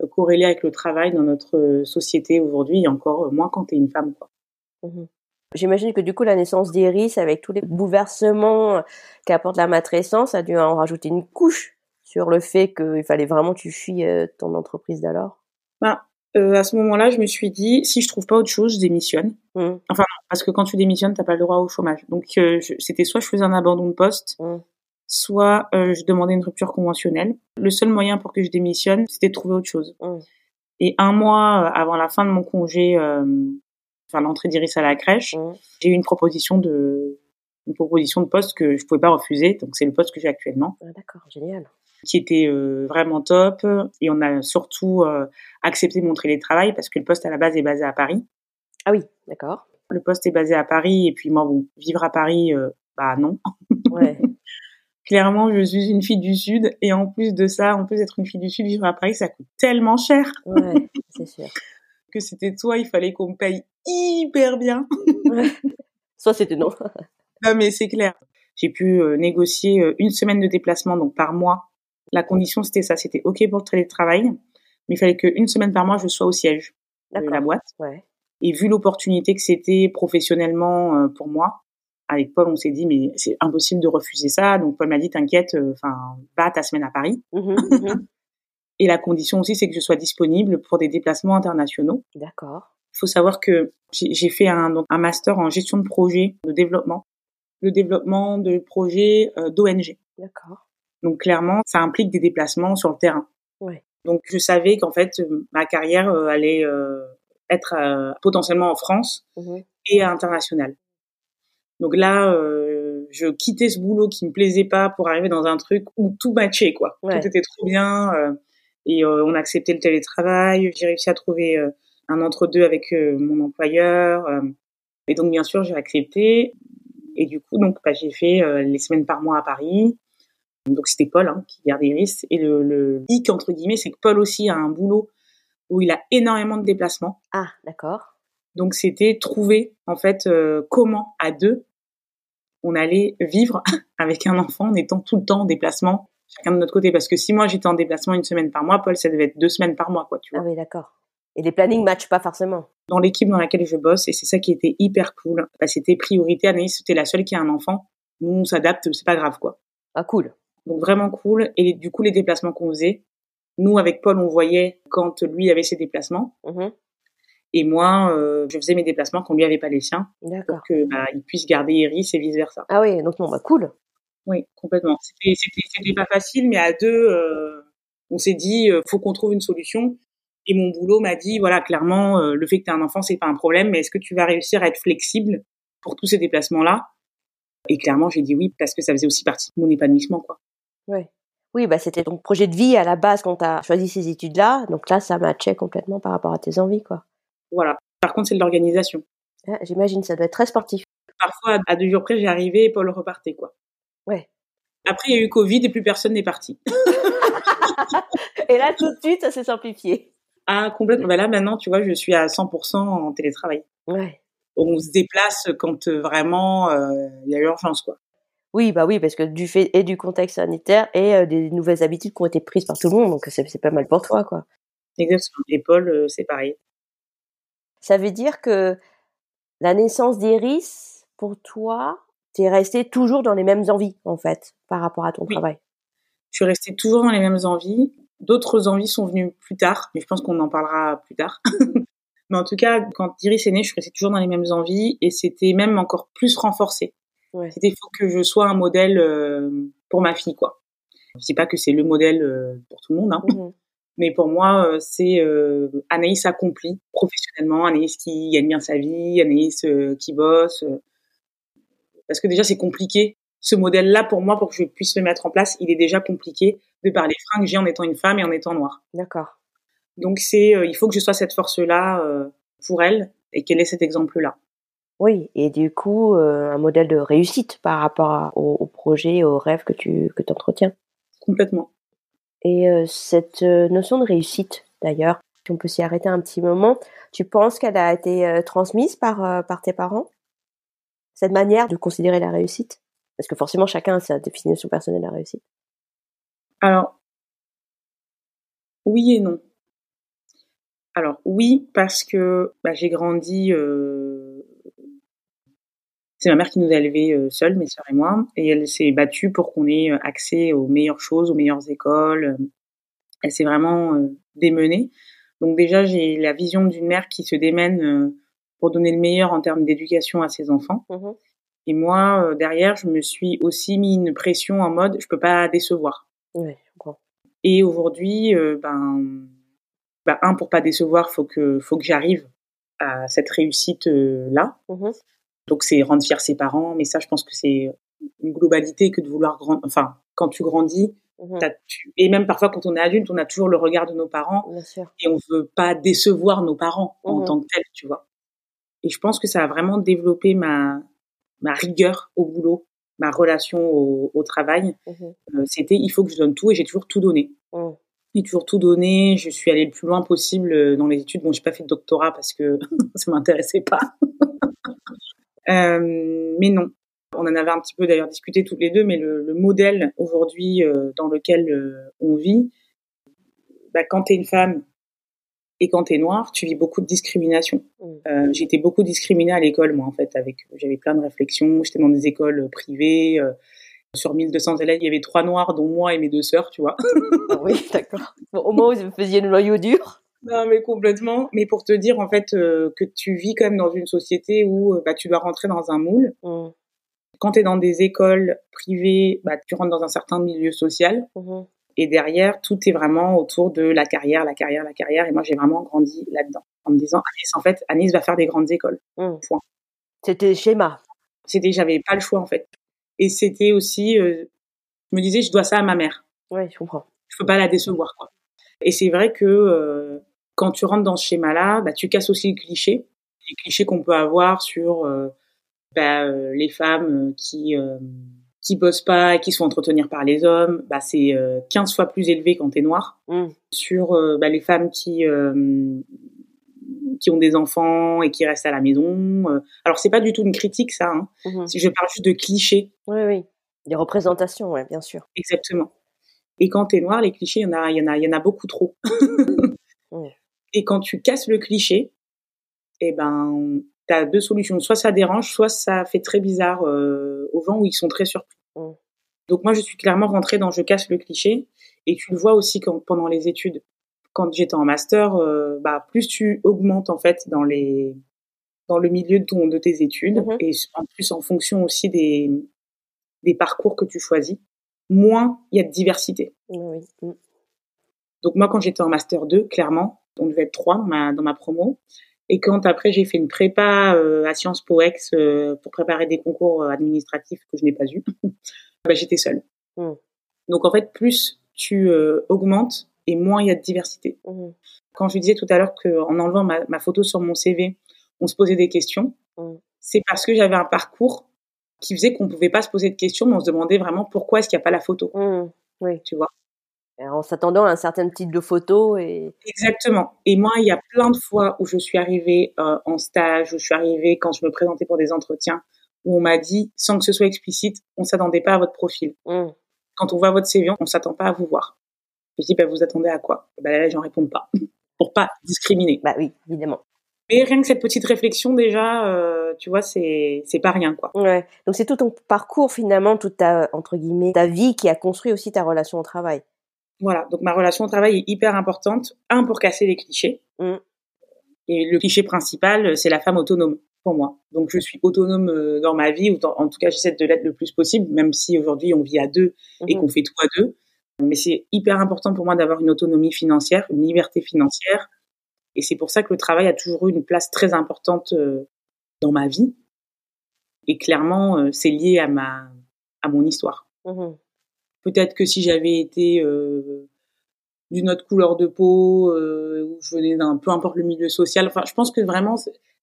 Speaker 2: corrélé avec le travail dans notre euh, société aujourd'hui, et encore euh, moins quand tu es une femme. Quoi.
Speaker 1: Mhm.
Speaker 3: J'imagine que du coup, la naissance d'Iris, avec tous les bouleversements qu'apporte la matrescence, a dû en rajouter une couche sur le fait qu'il fallait vraiment que tu fuis euh, ton entreprise d'alors.
Speaker 2: Bah, euh, à ce moment-là, je me suis dit, si je trouve pas autre chose, je démissionne. Mmh. Enfin, parce que quand tu démissionnes, t'as pas le droit au chômage. Donc, euh, c'était soit je faisais un abandon de poste, mmh. soit je demandais une rupture conventionnelle. Le seul moyen pour que je démissionne, c'était de trouver autre chose. Mmh. Et un mois avant la fin de mon congé, enfin l'entrée d'Iris à la crèche, j'ai eu une proposition de une proposition de poste que je pouvais pas refuser. Donc, c'est le poste que j'ai actuellement.
Speaker 3: Ah, D'accord, génial
Speaker 2: qui était euh, vraiment top. Et on a surtout euh, accepté mon télétravail parce que le poste à la base est basé à Paris.
Speaker 3: Ah oui, d'accord.
Speaker 2: Le poste est basé à Paris et puis moi, bon, vivre à Paris, euh, bah non. Ouais. Clairement, je suis une fille du Sud et en plus de ça, en plus d'être une fille du Sud, vivre à Paris, ça coûte tellement cher.
Speaker 3: Ouais, c'est sûr.
Speaker 2: que c'était toi, il fallait qu'on me paye hyper bien.
Speaker 3: Soit c'était non.
Speaker 2: Non, mais c'est clair. J'ai pu négocier une semaine de déplacement donc par mois la condition, c'était ça. C'était OK pour le télétravail, mais il fallait qu'une semaine par mois, je sois au siège de la boîte. Ouais. Et vu l'opportunité que c'était professionnellement euh, pour moi, avec Paul, on s'est dit, mais c'est impossible de refuser ça. Donc, Paul m'a dit, t'inquiète, euh, enfin, va ta semaine à Paris. Mmh mmh Et la condition aussi, c'est que je sois disponible pour des déplacements internationaux.
Speaker 3: D'accord.
Speaker 2: Il faut savoir que j'ai fait un, un, master en gestion de projet, de développement, le développement de projets euh, d'ONG.
Speaker 3: D'accord.
Speaker 2: Donc clairement, ça implique des déplacements sur le terrain. Ouais. Donc je savais qu'en fait ma carrière euh, allait euh, être euh, potentiellement en France mmh et à international. Donc là, je quittais ce boulot qui me plaisait pas pour arriver dans un truc où tout matchait quoi. Tout était trop bien et on a accepté le télétravail. J'ai réussi à trouver un entre-deux avec mon employeur et donc bien sûr j'ai accepté et du coup donc bah, j'ai fait les semaines par mois à Paris donc c'était Paul hein, qui gardait Iris. Et le, le hic, entre guillemets, c'est que Paul aussi a un boulot où il a énormément de déplacements.
Speaker 3: Ah, d'accord.
Speaker 2: Donc c'était trouver, en fait, euh, comment, à deux, on allait vivre avec un enfant en étant tout le temps en déplacement, chacun de notre côté. Parce que si moi j'étais en déplacement une semaine par mois, Paul, ça devait être deux semaines par mois, quoi, tu vois.
Speaker 3: Ah oui, d'accord. Et les plannings matchent pas forcément.
Speaker 2: Dans l'équipe dans laquelle je bosse, et c'est ça qui était hyper cool, bah, c'était priorité. Anaïs, c'était la seule qui a un enfant. Nous, on s'adapte, c'est pas grave, quoi.
Speaker 3: Ah, cool.
Speaker 2: Donc vraiment cool. Et du coup, les déplacements qu'on faisait, nous, avec Paul, on voyait quand lui avait ses déplacements. Mmh et moi, euh, je faisais mes déplacements quand lui avait pas les siens. Pour que bah, il puisse garder Iris et vice versa.
Speaker 3: Ah oui, donc non, bah cool.
Speaker 2: Oui, complètement. C'était pas facile, mais à deux, euh, on s'est dit, euh, faut qu'on trouve une solution. Et mon boulot m'a dit, voilà, clairement, le fait que tu as un enfant, c'est pas un problème, mais est-ce que tu vas réussir à être flexible pour tous ces déplacements-là? Et clairement, j'ai dit oui, parce que ça faisait aussi partie de mon épanouissement, quoi.
Speaker 3: Ouais. Oui, bah c'était ton projet de vie à la base quand tu as choisi ces études-là. Donc là, ça matchait complètement par rapport à tes envies, quoi.
Speaker 2: Voilà. Par contre, c'est de l'organisation.
Speaker 3: Ah, j'imagine, ça doit être très sportif.
Speaker 2: Parfois, à deux jours près, j'y arrivais et Paul repartait, quoi.
Speaker 3: Ouais.
Speaker 2: Après, il y a eu Covid et plus personne n'est parti.
Speaker 3: et là, tout de suite, ça s'est simplifié.
Speaker 2: Ah, complètement. Bah là, maintenant, tu vois, je suis à 100% en télétravail.
Speaker 3: Ouais.
Speaker 2: On se déplace quand euh, vraiment euh, il y a urgence, quoi.
Speaker 3: Oui, bah oui, parce que du fait et du contexte sanitaire et euh, des nouvelles habitudes qui ont été prises par tout le monde, donc c'est pas mal pour toi, quoi.
Speaker 2: Exactement. Et Paul, euh, c'est pareil.
Speaker 3: Ça veut dire que la naissance d'Iris, pour toi, t'es resté toujours dans les mêmes envies, en fait, par rapport à ton travail?
Speaker 2: Je suis restée toujours dans les mêmes envies. D'autres envies sont venues plus tard, mais je pense qu'on en parlera plus tard. mais en tout cas, quand Iris est née, je suis restée toujours dans les mêmes envies et c'était même encore plus renforcé. Ouais. C'était faut que je sois un modèle euh, pour ma fille, quoi. Je dis pas que c'est le modèle euh, pour tout le monde, hein. Mmh mais pour moi, euh, c'est Anaïs accomplie professionnellement, Anaïs qui gagne bien sa vie, Anaïs qui bosse. parce que déjà, c'est compliqué. Ce modèle-là, pour moi, pour que je puisse le mettre en place, il est déjà compliqué de par les freins que j'ai en étant une femme et en étant noire.
Speaker 3: D'accord.
Speaker 2: Donc c'est, il faut que je sois cette force-là pour elle et qu'elle ait cet exemple-là?
Speaker 3: Oui, et du coup, euh, un modèle de réussite par rapport au, au, projet, aux rêves que tu que entretiens.
Speaker 2: Complètement.
Speaker 3: Et euh, cette euh, notion de réussite, d'ailleurs, si on peut s'y arrêter un petit moment, tu penses qu'elle a été transmise par, par tes parents? Cette manière de considérer la réussite? Parce que forcément, chacun a sa définition personnelle de la réussite.
Speaker 2: Alors, oui et non. Alors, oui, parce que bah, j'ai grandi C'est ma mère qui nous a élevés euh, seuls, mes sœurs et moi, et elle s'est battue pour qu'on ait accès aux meilleures choses, aux meilleures écoles. Elle s'est vraiment démenée. Donc déjà, j'ai la vision d'une mère qui se démène pour donner le meilleur en termes d'éducation à ses enfants. Mmh et moi, derrière, je me suis aussi mis une pression en mode, je peux pas décevoir.
Speaker 1: Oui,
Speaker 2: Et aujourd'hui, ben, ben, un pour pas décevoir, faut que faut que j'arrive à cette réussite là. Mmh Donc c'est rendre fier ses parents, mais ça, je pense que c'est une globalité que de vouloir grandir. Enfin, quand tu grandis, mmh et même parfois quand on est adulte, on a toujours le regard de nos parents et on veut pas décevoir nos parents en tant que tel, tu vois. Et je pense que ça a vraiment développé ma, ma rigueur au boulot, ma relation au, au travail. Mmh euh, C'était il faut que je donne tout et j'ai toujours tout donné. Mmh. J'ai toujours tout donné. Je suis allée le plus loin possible euh, dans les études. Bon, j'ai pas fait de doctorat parce que ça m'intéressait pas. euh, mais non. On en avait un petit peu d'ailleurs discuté toutes les deux, mais le, le modèle aujourd'hui euh, dans lequel euh, on vit, bah, quand tu es une femme et quand tu es noir, tu vis beaucoup de discrimination. Euh, j'ai été beaucoup discriminée à l'école, moi, en fait. avec J'avais plein de réflexions. J'étais dans des écoles privées. Euh, sur 1200 élèves, il y avait trois noirs, dont moi et mes deux sœurs, tu vois.
Speaker 1: ah oui, d'accord. Bon, au moins, vous faisiez le noyau dur.
Speaker 2: Non, mais complètement. Mais pour te dire, en fait, euh, que tu vis quand même dans une société où euh, bah, tu dois rentrer dans un moule. Mm. Quand tu es dans des écoles privées, bah, tu rentres dans un certain milieu social. Mm-hmm. Et derrière, tout est vraiment autour de la carrière, la carrière, la carrière. Et moi, j'ai vraiment grandi là-dedans, en me disant, Anis, en fait, Anis va faire des grandes écoles. Mmh. Point.
Speaker 1: C'était le schéma.
Speaker 2: C'était, j'avais pas le choix, en fait. Et c'était aussi, euh, je me disais, je dois ça à ma mère.
Speaker 1: Ouais, je comprends.
Speaker 2: Je peux pas la décevoir, quoi. Et c'est vrai que euh, quand tu rentres dans ce schéma-là, bah, tu casses aussi le cliché, les clichés qu'on peut avoir sur euh, bah, les femmes qui qui bossent pas et qui sont entretenir par les hommes, bah, c'est 15 euh, fois plus élevé quand t'es noir. Mm. Sur euh, bah, les femmes qui euh, qui ont des enfants et qui restent à la maison. Alors c'est pas du tout une critique ça. Hein. Mm-hmm. Si je parle juste de clichés.
Speaker 1: Oui oui. Des représentations, ouais, bien sûr.
Speaker 2: Exactement. Et quand t'es noir, les clichés, il y en a, il y en a, il y en a beaucoup trop. Mm. Et quand tu casses le cliché, eh ben, t'as deux solutions. Soit ça dérange, soit ça fait très bizarre euh, aux gens où ils sont très surpris. Mm. Donc moi, je suis clairement rentrée dans je casse le cliché. Et tu le vois aussi quand, pendant les études. Quand j'étais en master, euh, bah, plus tu augmentes en fait dans les dans le milieu de, ton, de tes études mm-hmm. et en plus en fonction aussi des, des parcours que tu choisis, moins il y a de diversité. Mm. Donc moi, quand j'étais en master 2, clairement, on devait être trois dans ma, dans ma promo. Et quand après j'ai fait une prépa euh, à Sciences Po Ex euh, pour préparer des concours euh, administratifs que je n'ai pas eu, bah, j'étais seule. Mmh. Donc en fait, plus tu augmentes et moins il y a de diversité. Mmh. Quand je disais tout à l'heure qu'en enlevant ma, ma, photo sur mon CV, on se posait des questions, mmh. c'est parce que j'avais un parcours qui faisait qu'on pouvait pas se poser de questions, mais on se demandait vraiment pourquoi est-ce qu'il n'y a pas la photo.
Speaker 1: Oui.
Speaker 2: Tu vois?
Speaker 1: En s'attendant à un certain type de photo. Et...
Speaker 2: Exactement. Et moi, il y a plein de fois où je suis arrivée euh, en stage, où je suis arrivée quand je me présentais pour des entretiens, où on m'a dit, sans que ce soit explicite, on s'attendait pas à votre profil. Mmh. Quand on voit votre CV, on s'attend pas à vous voir. je dis, bah, vous attendez à quoi? Bah, Là, j'en réponds pas, pour pas discriminer.
Speaker 1: Bah oui, évidemment.
Speaker 2: Mais rien que cette petite réflexion déjà, euh, tu vois, c'est c'est pas rien quoi.
Speaker 1: Ouais. Donc c'est tout ton parcours finalement, toute ta entre guillemets ta vie qui a construit aussi ta relation au travail.
Speaker 2: Voilà, donc ma relation au travail est hyper importante. Un, pour casser les clichés. Mm. Et le cliché principal, c'est la femme autonome pour moi. Donc je suis autonome euh, dans ma vie, ou en tout cas j'essaie de l'être le plus possible, même si aujourd'hui on vit à deux et mm-hmm. qu'on fait tout à deux. Mais c'est hyper important pour moi d'avoir une autonomie financière, une liberté financière. Et c'est pour ça que le travail a toujours eu une place très importante euh, dans ma vie. Et clairement, euh, c'est lié à ma à mon histoire. Mm-hmm. Peut-être que si j'avais été euh, d'une autre couleur de peau, euh, ou je venais d'un peu importe le milieu social. Enfin, je pense que vraiment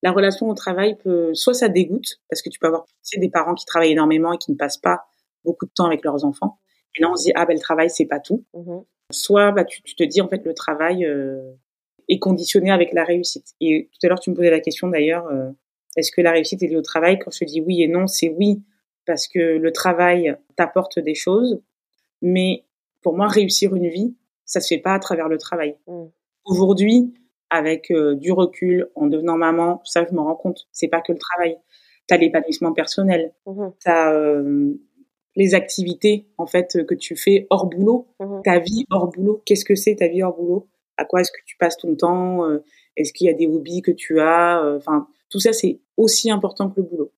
Speaker 2: la relation au travail peut soit ça dégoûte parce que tu peux avoir des parents qui travaillent énormément et qui ne passent pas beaucoup de temps avec leurs enfants. Et là, on se dit ah ben le travail c'est pas tout. Mmh soit bah tu, tu, te dis en fait le travail euh, est conditionné avec la réussite. Et tout à l'heure tu me posais la question d'ailleurs euh, est-ce que la réussite est liée au travail? Quand je dis oui et non, c'est oui parce que le travail t'apporte des choses, mais pour moi, réussir une vie, ça se fait pas à travers le travail. Mm. Aujourd'hui, avec euh, du recul, en devenant maman, ça, je me rends compte, c'est pas que le travail. tu as l'épanouissement personnel,
Speaker 3: Mhm.
Speaker 2: tu as les activités en fait que tu fais hors boulot,
Speaker 3: Mhm.
Speaker 2: ta vie hors boulot. Qu'est-ce que c'est ta vie hors boulot? À quoi est-ce que tu passes ton temps? Euh, Est-ce qu'il y a des hobbies que tu as? Euh, Enfin, tout ça c'est aussi important que le boulot.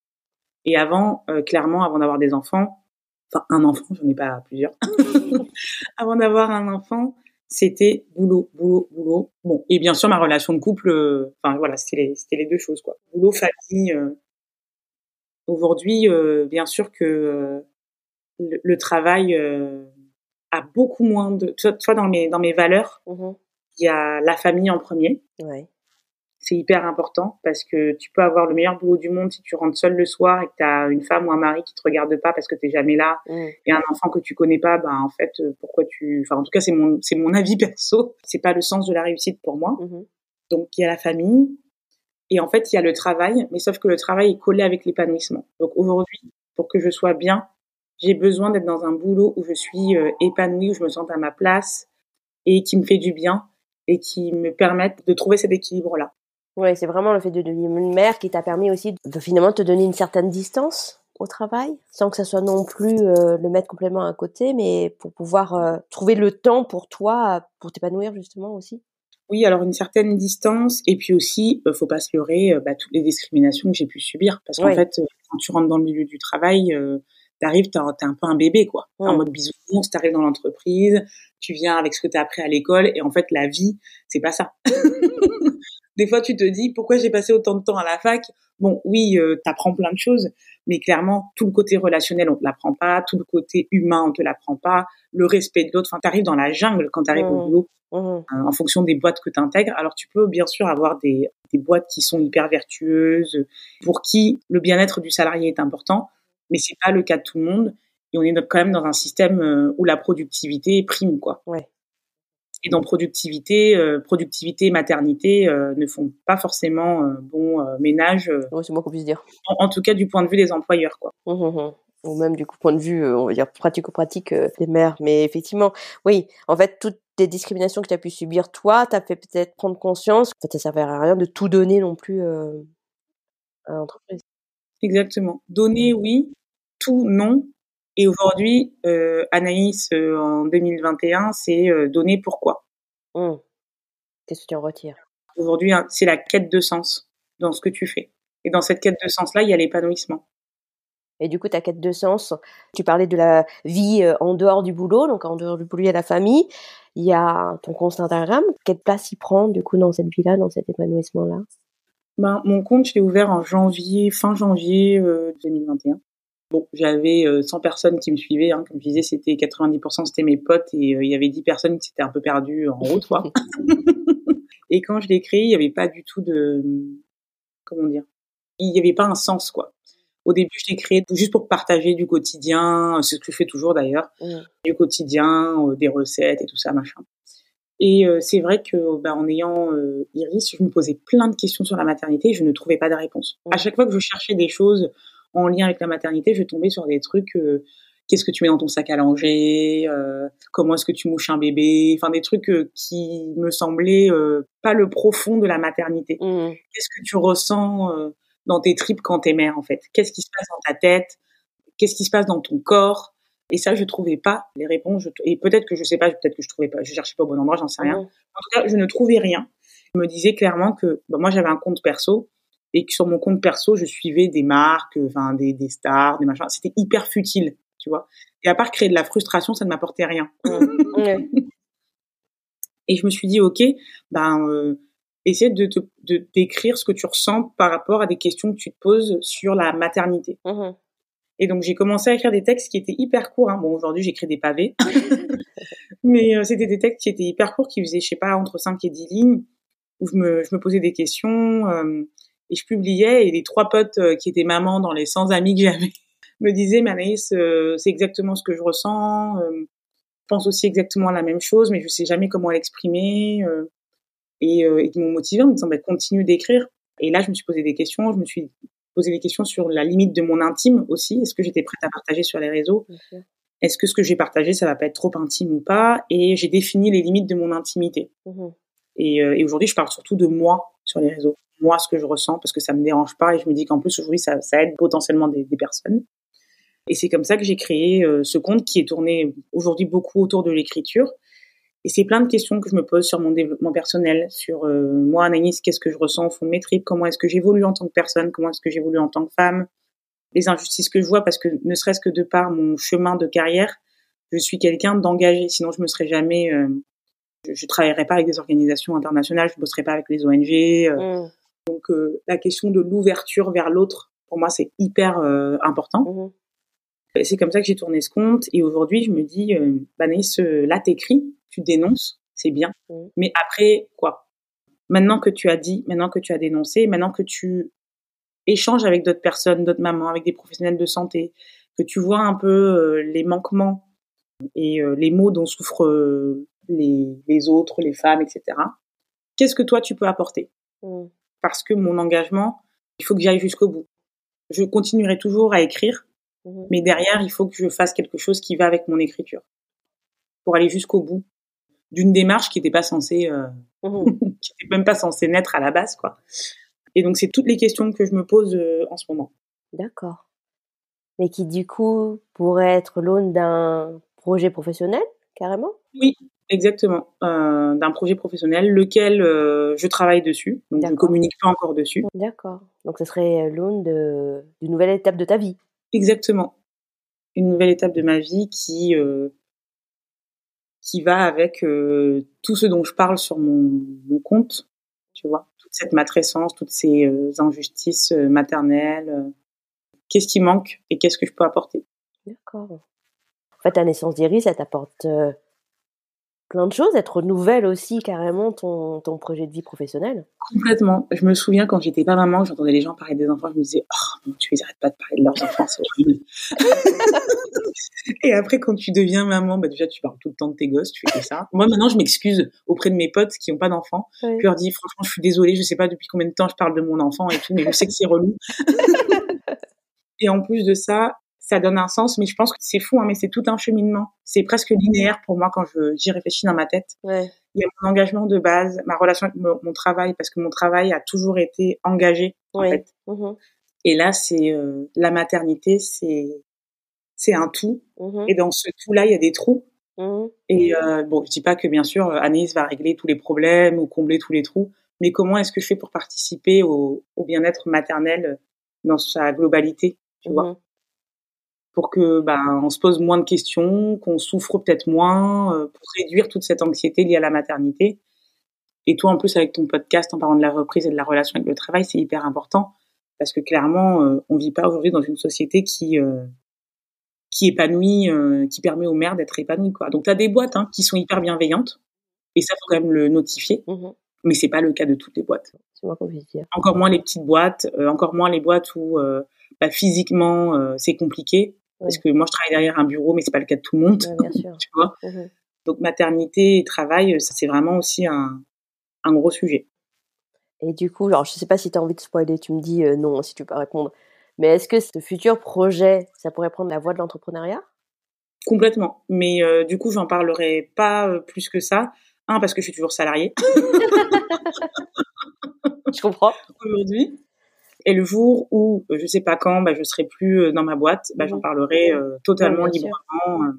Speaker 2: Et avant, euh, clairement, avant d'avoir des enfants, enfin un enfant, j'en ai pas plusieurs. avant d'avoir un enfant, c'était boulot, boulot, boulot. Bon, et bien sûr ma relation de couple, euh, enfin voilà, c'était les, c'était les deux choses quoi. Boulot, famille. euh. Aujourd'hui, euh, bien sûr que euh, le, le travail euh, a beaucoup moins de. Tu vois, tu vois, dans mes dans mes valeurs,
Speaker 3: Mhm.
Speaker 2: il y a la famille en premier.
Speaker 3: Ouais.
Speaker 2: C'est hyper important parce que tu peux avoir le meilleur boulot du monde si tu rentres seul le soir et que tu as une femme ou un mari qui te regarde pas parce que tu jamais là
Speaker 3: Mhm.
Speaker 2: et un enfant que tu connais pas, ben en fait euh, pourquoi tu enfin en tout cas c'est mon c'est mon avis perso, c'est pas le sens de la réussite pour moi.
Speaker 3: Mhm.
Speaker 2: Donc il y a la famille et en fait il y a le travail, mais sauf que le travail est collé avec l'épanouissement. Donc aujourd'hui, pour que je sois bien, j'ai besoin d'être dans un boulot où je suis euh, épanouie, où je me sens à ma place et qui me fait du bien et qui me permettent de trouver cet équilibre
Speaker 3: Ouais, c'est vraiment le fait de devenir une mère qui t'a permis aussi de finalement te donner une certaine distance au travail, sans que ça soit non plus euh, le mettre complètement à côté, mais pour pouvoir euh, trouver le temps pour toi, pour t'épanouir justement aussi.
Speaker 2: Oui, alors une certaine distance et puis aussi, euh, faut pas se leurrer, euh, bah, toutes les discriminations que j'ai pu subir parce qu'en
Speaker 3: Ouais.
Speaker 2: fait, quand tu rentres dans le milieu du travail, t'arrives, t'es un peu un bébé quoi, T'es en
Speaker 3: Ouais.
Speaker 2: mode bisounours, t'arrives dans l'entreprise, tu viens avec ce que t'as appris à l'école et en fait la vie, c'est pas ça. Des fois, tu te dis pourquoi j'ai passé autant de temps à la fac? Bon, oui, euh, t'apprends plein de choses, mais clairement tout le côté relationnel on te l'apprend pas, tout le côté humain on te l'apprend pas, le respect de l'autre. Enfin, t'arrives dans la jungle quand t'arrives au
Speaker 3: Ouais.
Speaker 2: boulot
Speaker 3: Mhm.
Speaker 2: euh, en fonction des boîtes que tu intègres. Alors tu peux bien sûr avoir des, des boîtes qui sont hyper vertueuses, pour qui le bien-être du salarié est important, mais c'est pas le cas de tout le monde. Et on est quand même dans un système euh, où la productivité prime, quoi.
Speaker 3: Ouais.
Speaker 2: Et dans productivité, euh, productivité et maternité euh, ne font pas forcément euh, bon ménage,
Speaker 3: Ouais, c'est moi qu'on puisse dire.
Speaker 2: en, en tout cas du point de vue des employeurs, quoi.
Speaker 3: Mhm, mhm. Ou même du coup point de vue, on va dire pratico-pratique des mères. Mais effectivement, oui, en fait, toutes les discriminations que tu as pu subir, toi, t'as fait peut-être prendre conscience. En fait, ça servait à rien de tout donner non plus à l'entreprise.
Speaker 2: Exactement. Donner, oui. Tout, non. Et aujourd'hui, euh, Anaïs, euh, en 2021, c'est euh, donner pourquoi.
Speaker 3: Mhm. Qu'est-ce que tu en retires?
Speaker 2: Aujourd'hui, hein, c'est la quête de sens dans ce que tu fais. Et dans cette quête de sens-là, il y a l'épanouissement.
Speaker 3: Et du coup, ta quête de sens, tu parlais de la vie euh, en dehors du boulot, donc en dehors du boulot, il y a la famille, il y a ton compte Instagram. Quelle place il prend, du coup, dans cette vie-là, dans cet épanouissement-là?
Speaker 2: Ben, mon compte, je l'ai ouvert en janvier, fin janvier euh, 2021. Bon, j'avais euh, 100 personnes qui me suivaient. Hein. Comme je disais, c'était 90% c'était mes potes et euh, il y avait 10 personnes qui s'étaient un peu perdues en route, quoi. et quand je l'ai créé, il n'y avait pas du tout de... Comment dire Il n'y avait pas un sens, quoi. Au début, je l'ai créé juste pour partager du quotidien, c'est ce que je fais toujours d'ailleurs,
Speaker 3: Mhm.
Speaker 2: du quotidien, euh, des recettes et tout ça, machin. Et euh, c'est vrai que bah, en ayant euh, Iris, je me posais plein de questions sur la maternité et je ne trouvais pas de réponse.
Speaker 3: Mhm.
Speaker 2: À chaque fois que je cherchais des choses en lien avec la maternité, je tombais sur des trucs euh, qu'est-ce que tu mets dans ton sac à langer, euh, comment est-ce que tu mouches un bébé, enfin des trucs euh, qui me semblaient pas le profond de la maternité.
Speaker 3: Mhm.
Speaker 2: Qu'est-ce que tu ressens dans tes tripes quand t'es mère en fait? Qu'est-ce qui se passe dans ta tête? Qu'est-ce qui se passe dans ton corps? Et ça, je trouvais pas les réponses. Et peut-être que je sais pas, peut-être que je trouvais pas, je cherchais pas au bon endroit, j'en sais rien.
Speaker 3: Mhm.
Speaker 2: En tout cas, je ne trouvais rien. Je me disais clairement que bah, moi j'avais un compte perso et que sur mon compte perso, je suivais des marques, enfin des, des stars, des machins. C'était hyper futile, tu vois. Et à part créer de la frustration, ça ne m'apportait rien.
Speaker 3: Ouais.
Speaker 2: Et je me suis dit, ok, ben, euh, essaie de, te- de décrire ce que tu ressens par rapport à des questions que tu te poses sur la maternité.
Speaker 3: Mhm.
Speaker 2: Et donc j'ai commencé à écrire des textes qui étaient hyper courts. Hein. Bon, aujourd'hui j'écris des pavés, mais euh, c'était des textes qui étaient hyper courts, qui faisaient, je sais pas, entre 5 et 10 lignes, où je me, je me posais des questions euh, et je publiais. Et les trois potes euh, qui étaient mamans dans les 100 amis que j'avais me disaient, mais Anaïs, euh, c'est exactement ce que je ressens. euh, je pense aussi exactement la même chose, mais je sais jamais comment l'exprimer. euh, et, euh, qui m'ont motivé en me disant, bah, continue d'écrire. Et là, je me suis posé des questions. Je me suis posé des questions sur la limite de mon intime aussi. Est-ce que j'étais prête à partager sur les réseaux? Est-ce que ce que j'ai partagé, ça va pas être trop intime ou pas? Et j'ai défini les limites de mon intimité. Et, euh, et aujourd'hui, je parle surtout de moi sur les réseaux. Moi, ce que je ressens, parce que ça me dérange pas, et je me dis qu'en plus aujourd'hui, ça, ça aide potentiellement des, personnes. Et c'est comme ça que j'ai créé euh, ce compte qui est tourné aujourd'hui beaucoup autour de l'écriture. Et c'est plein de questions que je me pose sur mon développement personnel, sur euh, moi, Anaïs, qu'est-ce que je ressens au fond de mes tripes, comment est-ce que j'évolue en tant que personne, comment est-ce que j'évolue en tant que femme, les injustices que je vois, parce que ne serait-ce que de par mon chemin de carrière, je suis quelqu'un d'engagé, sinon je me serais jamais, euh, je, je, travaillerais pas avec des organisations internationales, je bosserais pas avec les ONG. Euh, mmh. Donc euh, la question de l'ouverture vers l'autre, pour moi, c'est hyper euh, important. Mmh. C'est comme ça que j'ai tourné ce compte. Et aujourd'hui, je me dis, euh, bah, Naïs, là, t'écris, tu dénonces, c'est bien. Mmh. Mais après, quoi? Maintenant que tu as dit, maintenant que tu as dénoncé, maintenant que tu échanges avec d'autres personnes, d'autres mamans, avec des professionnels de santé, que tu vois un peu les manquements et les maux dont souffrent les, les, autres, les femmes, etc. Qu'est-ce que toi tu peux apporter? Mmh. Parce que mon engagement, il faut que j'aille jusqu'au bout. Je continuerai toujours à écrire, mmh. mais derrière, il faut que je fasse quelque chose qui va avec mon écriture pour aller jusqu'au bout d'une démarche qui n'était pas censée, euh, mmh. qui n'était même pas censée naître à la base, quoi. Et donc, c'est toutes les questions que je me pose euh, en ce moment.
Speaker 3: D'accord. Mais qui, du coup, pourrait être l'aune d'un projet professionnel, carrément?
Speaker 2: Oui, exactement. Euh, d'un projet professionnel, lequel euh, je travaille dessus. Donc, je ne communique pas encore dessus.
Speaker 3: D'accord. Donc, ce serait l'aune d'une nouvelle étape de ta vie.
Speaker 2: Exactement. Une nouvelle étape de ma vie qui, euh, qui va avec euh, tout ce dont je parle sur mon, mon compte, tu vois cette matrescence, toutes ces euh, injustices euh, maternelles. Euh, qu'est-ce qui manque et qu'est-ce que je peux apporter?
Speaker 3: D'accord. En fait, ta naissance d'Iris, ça t'apporte plein de choses, être nouvelle aussi carrément ton, ton projet de vie professionnel.
Speaker 2: Complètement. Je me souviens quand j'étais pas maman, j'entendais les gens parler des enfants, je me disais oh mon Dieu, ils arrêtent pas de parler de leurs enfants, c'est horrible. Et après quand tu deviens maman, bah déjà tu parles tout le temps de tes gosses, tu fais que ça. Moi maintenant je m'excuse auprès de mes potes qui ont pas d'enfants, oui. je leur dis franchement je suis désolée, je sais pas depuis combien de temps je parle de mon enfant et tout, mais je sais que c'est relou. et en plus de ça, ça donne un sens, mais je pense que c'est fou, hein, mais c'est tout un cheminement. C'est presque linéaire pour moi quand j'y réfléchis dans ma tête.
Speaker 3: Ouais.
Speaker 2: Il y a mon engagement de base, ma relation avec mon, mon, travail, parce que mon travail a toujours été engagé, en
Speaker 3: ouais.
Speaker 2: fait.
Speaker 3: Mmh.
Speaker 2: Et là, c'est euh, la maternité, c'est c'est un tout.
Speaker 3: Mmh.
Speaker 2: Et dans ce tout-là, il y a des trous.
Speaker 3: Mmh.
Speaker 2: Et euh, bon, je dis pas que bien sûr Anaïs va régler tous les problèmes ou combler tous les trous, mais comment est-ce que je fais pour participer au, au bien-être maternel dans sa globalité, tu vois? Pour que ben on se pose moins de questions, qu'on souffre peut-être moins, euh, pour réduire toute cette anxiété liée à la maternité. Et toi en plus avec ton podcast en parlant de la reprise et de la relation avec le travail, c'est hyper important parce que clairement euh, on vit pas aujourd'hui dans une société qui euh, qui épanouit, euh, qui permet aux mères d'être épanouies quoi. Donc as des boîtes hein, qui sont hyper bienveillantes et ça faut quand même le notifier.
Speaker 3: Mmh.
Speaker 2: Mais c'est pas le cas de toutes les boîtes.
Speaker 3: C'est moins dire.
Speaker 2: Encore moins les petites boîtes, euh, encore moins les boîtes où bah, physiquement c'est compliqué parce que moi je travaille derrière un bureau mais c'est pas le cas de tout le monde
Speaker 3: ouais, bien sûr.
Speaker 2: tu vois.
Speaker 3: Mmh.
Speaker 2: donc maternité et travail c'est vraiment aussi un, un gros sujet.
Speaker 3: Et du coup alors je sais pas si tu as envie de spoiler tu me dis euh, non si tu peux répondre. Mais est-ce que ce futur projet ça pourrait prendre la voie de l'entrepreneuriat?
Speaker 2: Complètement. Mais euh, du coup j'en parlerai pas euh, plus que ça. Un parce que je suis toujours salariée.
Speaker 3: Je comprends.
Speaker 2: Aujourd'hui et le jour où, je sais pas quand, bah, je serai plus dans ma boîte, bah, j'en
Speaker 3: Mmh.
Speaker 2: parlerai euh, totalement ouais, librement. Euh.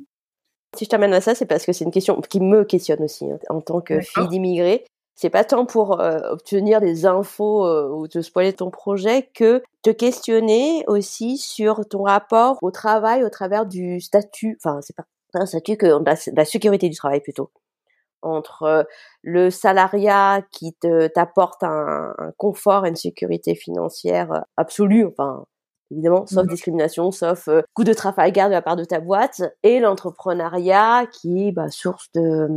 Speaker 3: Si je t'amène à ça, c'est parce que c'est une question qui me questionne aussi hein, en tant que fille d'immigré. C'est pas tant pour euh, obtenir des infos euh, ou te spoiler ton projet que te questionner aussi sur ton rapport au travail au travers du statut. Enfin, c'est pas un statut que la, la sécurité du travail plutôt entre le salariat qui te t'apporte un, un, confort et une sécurité financière absolue, enfin évidemment, sauf mmh. discrimination, sauf euh, coup de Trafalgar de la part de ta boîte, et l'entrepreneuriat qui est bah, source de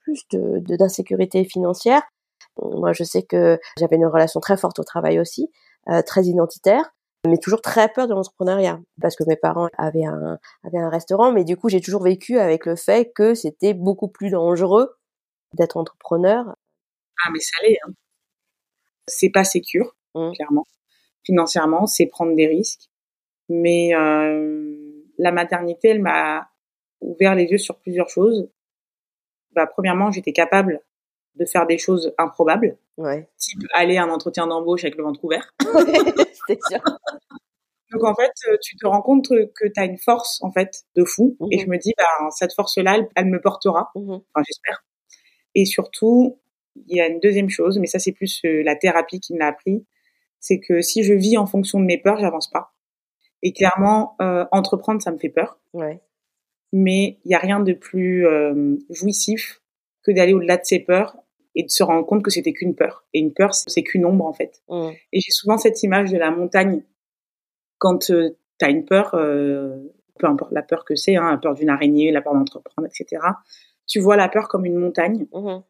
Speaker 3: plus de d'insécurité financière. Moi, je sais que j'avais une relation très forte au travail aussi, euh, très identitaire mais toujours très peur de l'entrepreneuriat parce que mes parents avaient un avaient un restaurant mais du coup j'ai toujours vécu avec le fait que c'était beaucoup plus dangereux d'être entrepreneur
Speaker 2: ah mais ça l'est hein. c'est pas sécure mmh. clairement financièrement c'est prendre des risques mais euh, la maternité elle m'a ouvert les yeux sur plusieurs choses bah premièrement j'étais capable de faire des choses improbables,
Speaker 3: Ouais.
Speaker 2: type aller à un entretien d'embauche avec le ventre ouvert.
Speaker 3: C'est sûr.
Speaker 2: Donc en fait, euh, tu te rends compte que tu as une force en fait de fou et
Speaker 3: Mhm.
Speaker 2: je me dis bah cette force-là, elle, elle me portera,
Speaker 3: Mhm.
Speaker 2: enfin j'espère. Et surtout, il y a une deuxième chose, mais ça c'est plus euh, la thérapie qui me l'a appris, c'est que si je vis en fonction de mes peurs, j'avance pas. Et clairement, euh, entreprendre, ça me fait peur,
Speaker 3: Ouais.
Speaker 2: mais il y a rien de plus euh, jouissif que d'aller au-delà de ses peurs et de se rendre compte que c'était qu'une peur. Et une peur, c'est qu'une ombre en fait.
Speaker 3: Mhm.
Speaker 2: Et j'ai souvent cette image de la montagne quand tu as une peur, euh, peu importe la peur que c'est, hein, la peur d'une araignée, la peur d'entreprendre, etc. Tu vois la peur comme une montagne.
Speaker 3: Mhm.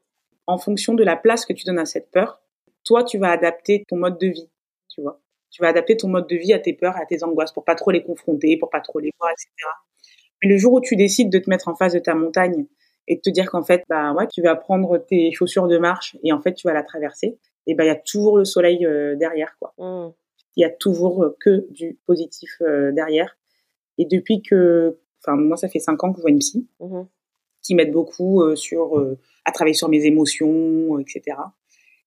Speaker 2: En fonction de la place que tu donnes à cette peur, toi, tu vas adapter ton mode de vie, tu vois. Tu vas adapter ton mode de vie à tes peurs, à tes angoisses, pour pas trop les confronter, pour pas trop les voir, etc. Mais le jour où tu décides de te mettre en face de ta montagne et de te dire qu'en fait, bah ouais, tu vas prendre tes chaussures de marche et en fait, tu vas la traverser, et ben il y a toujours le soleil euh, derrière, quoi
Speaker 3: Mhm.
Speaker 2: il y a toujours euh, que du positif euh, derrière. Et depuis que, enfin moi ça fait cinq ans que je vois une psy
Speaker 3: Mhm.
Speaker 2: qui m'aide beaucoup sur à travailler sur mes émotions, etc.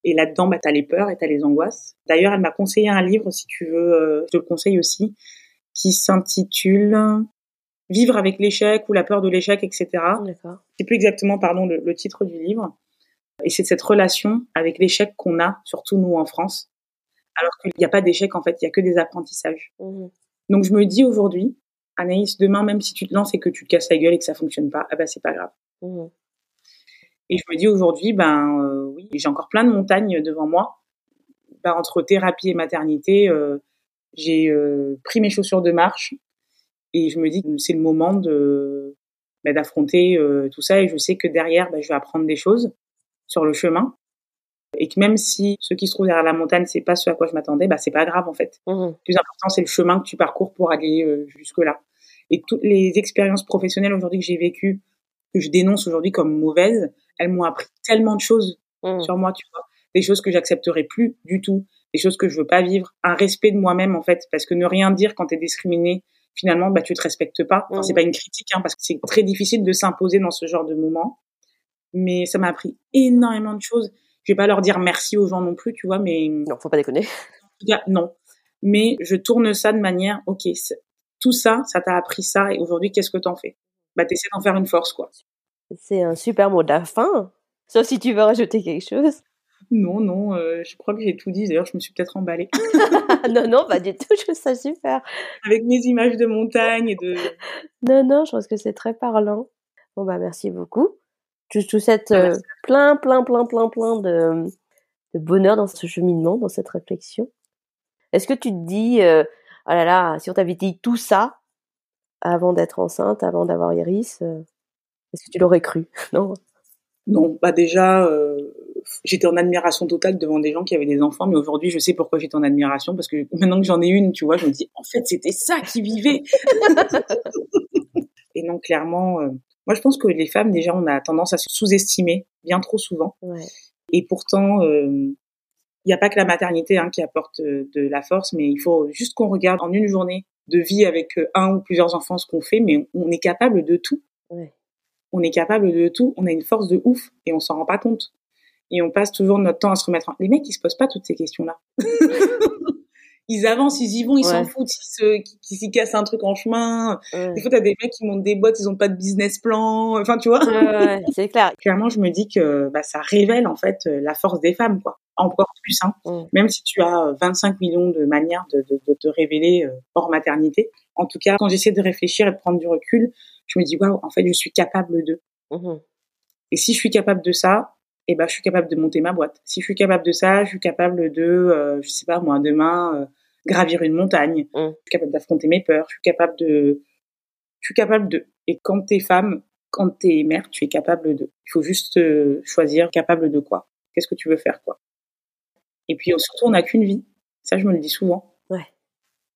Speaker 2: Et là-dedans, bah, t'as les peurs et t'as les angoisses. D'ailleurs, elle m'a conseillé un livre, si tu veux, je te le conseille aussi, qui s'intitule Vivre avec l'échec ou la peur de l'échec, etc. C'est plus exactement, pardon, le, le titre du livre. Et c'est cette relation avec l'échec qu'on a, surtout nous en France, alors qu'il n'y a pas d'échec en fait, il y a que des apprentissages.
Speaker 3: Mhm.
Speaker 2: Donc je me dis aujourd'hui, Anaïs, demain même si tu te lances et que tu te casses la gueule et que ça fonctionne pas, ah bah c'est pas grave.
Speaker 3: Mhm.
Speaker 2: Et je me dis aujourd'hui, ben euh, oui, j'ai encore plein de montagnes devant moi. Ben, entre thérapie et maternité, euh, j'ai euh, pris mes chaussures de marche et je me dis que c'est le moment de ben, d'affronter euh, tout ça. Et je sais que derrière, ben, je vais apprendre des choses sur le chemin et que même si ce qui se trouve derrière la montagne, c'est pas ce à quoi je m'attendais, ben, c'est pas grave en fait.
Speaker 3: Mhm.
Speaker 2: Le plus important, c'est le chemin que tu parcours pour aller euh, jusque-là. Et toutes les expériences professionnelles aujourd'hui que j'ai vécues, que je dénonce aujourd'hui comme mauvaises, elles m'ont appris tellement de choses
Speaker 3: Mhm.
Speaker 2: sur moi, tu vois. Des choses que j'accepterai plus du tout, des choses que je veux pas vivre, un respect de moi-même en fait, parce que ne rien dire quand t'es discriminé, finalement, bah tu te respectes pas. Enfin. C'est pas une critique, hein, parce que c'est très difficile de s'imposer dans ce genre de moment. Mais ça m'a appris énormément de choses. Je vais pas leur dire merci aux gens non plus, tu vois, mais
Speaker 3: Non, faut pas déconner.
Speaker 2: non. Mais je tourne ça de manière, ok, tout ça, ça t'a appris ça, et aujourd'hui, qu'est-ce que t'en fais? Bah, t'essaies d'en faire une force, quoi.
Speaker 3: C'est un super mot de la fin. Sauf si tu veux rajouter quelque chose.
Speaker 2: Non, non, euh, je crois que j'ai tout dit. D'ailleurs, je me suis peut-être emballée
Speaker 3: non, non, pas du tout. Je trouve ça super.
Speaker 2: avec mes images de montagne et de.
Speaker 3: Non, non, je pense que c'est très parlant. Bon, bah, merci beaucoup. Je te souhaite euh, plein, plein, plein, plein, plein de, de bonheur dans ce cheminement, dans cette réflexion. Est-ce que tu te dis, euh, oh là là, si on t'avait dit tout ça avant d'être enceinte, avant d'avoir Iris, euh, est-ce que tu l'aurais cru? Non
Speaker 2: Non, bah déjà, euh, j'étais en admiration totale devant des gens qui avaient des enfants, mais aujourd'hui, je sais pourquoi j'étais en admiration parce que maintenant que j'en ai une, tu vois, je me dis, en fait, c'était ça qui vivait. et non, clairement, euh, moi, je pense que les femmes, déjà, on a tendance à se sous-estimer bien trop souvent.
Speaker 3: Ouais.
Speaker 2: Et pourtant, il n'y a pas que la maternité hein, qui apporte euh, de la force, mais il faut juste qu'on regarde en une journée de vie avec euh, un ou plusieurs enfants ce qu'on fait, mais on est capable de tout.
Speaker 3: Ouais.
Speaker 2: On est capable de tout. On a une force de ouf et on s'en rend pas compte. Et on passe toujours notre temps à se remettre en... Les mecs, ils se posent pas toutes ces questions-là. ils avancent, ils y vont, ils s'en
Speaker 3: Ouais.
Speaker 2: foutent, ils se, qui, qui s'y cassent un truc en chemin.
Speaker 3: Ouais.
Speaker 2: Des fois, t'as des mecs qui montent des boîtes, ils ont pas de business plan. Enfin, tu vois
Speaker 3: Ouais, ouais, c'est clair.
Speaker 2: clairement, je me dis que bah, ça révèle en fait euh, la force des femmes, quoi. Encore plus, hein.
Speaker 3: Mm.
Speaker 2: Même si tu as euh, 25 millions de manières de, de, de te révéler euh, hors maternité. En tout cas, quand j'essaie de réfléchir et de prendre du recul, je me dis waouh, en fait, je suis capable de.
Speaker 3: Mhm.
Speaker 2: Et si je suis capable de ça, eh ben, je suis capable de monter ma boîte. Si je suis capable de ça, je suis capable de, euh, je sais pas moi, demain euh, gravir une montagne.
Speaker 3: Mm.
Speaker 2: Je suis capable d'affronter mes peurs. Je suis capable de, je suis capable de. Et quand t'es femme, quand t'es mère, tu es capable de. Il faut juste euh, choisir capable de quoi. Qu'est-ce que tu veux faire, quoi. Et puis surtout, on n'a qu'une vie. Ça, je me le dis souvent.
Speaker 3: Ouais.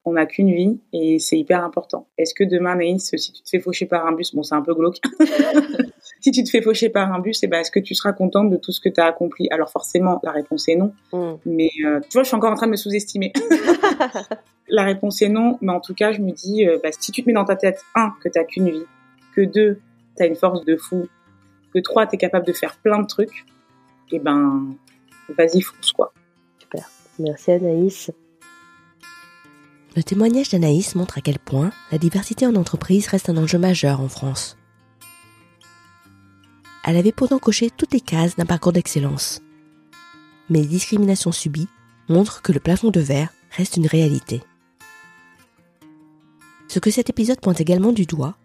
Speaker 2: On n'a qu'une vie et c'est hyper important. Est-ce que demain, Naïs, si tu te fais faucher par un bus, bon, c'est un peu glauque. si tu te fais faucher par un bus, eh ben, est-ce que tu seras contente de tout ce que tu as accompli? Alors forcément, la réponse est non.
Speaker 3: Mhm.
Speaker 2: Mais euh, tu vois, je suis encore en train de me sous-estimer. la réponse est non, mais en tout cas, je me dis, euh, bah, si tu te mets dans ta tête, un, que t'as qu'une vie, que deux, t'as une force de fou, que trois, t'es capable de faire plein de trucs, et ben, vas-y, fonce, quoi.
Speaker 3: Super. Merci Anaïs.
Speaker 1: Le témoignage d'Anaïs montre à quel point la diversité en entreprise reste un enjeu majeur en France. Elle avait pourtant coché toutes les cases d'un parcours d'excellence. Mais les discriminations subies montrent que le plafond de verre reste une réalité. Ce que cet épisode pointe également du doigt,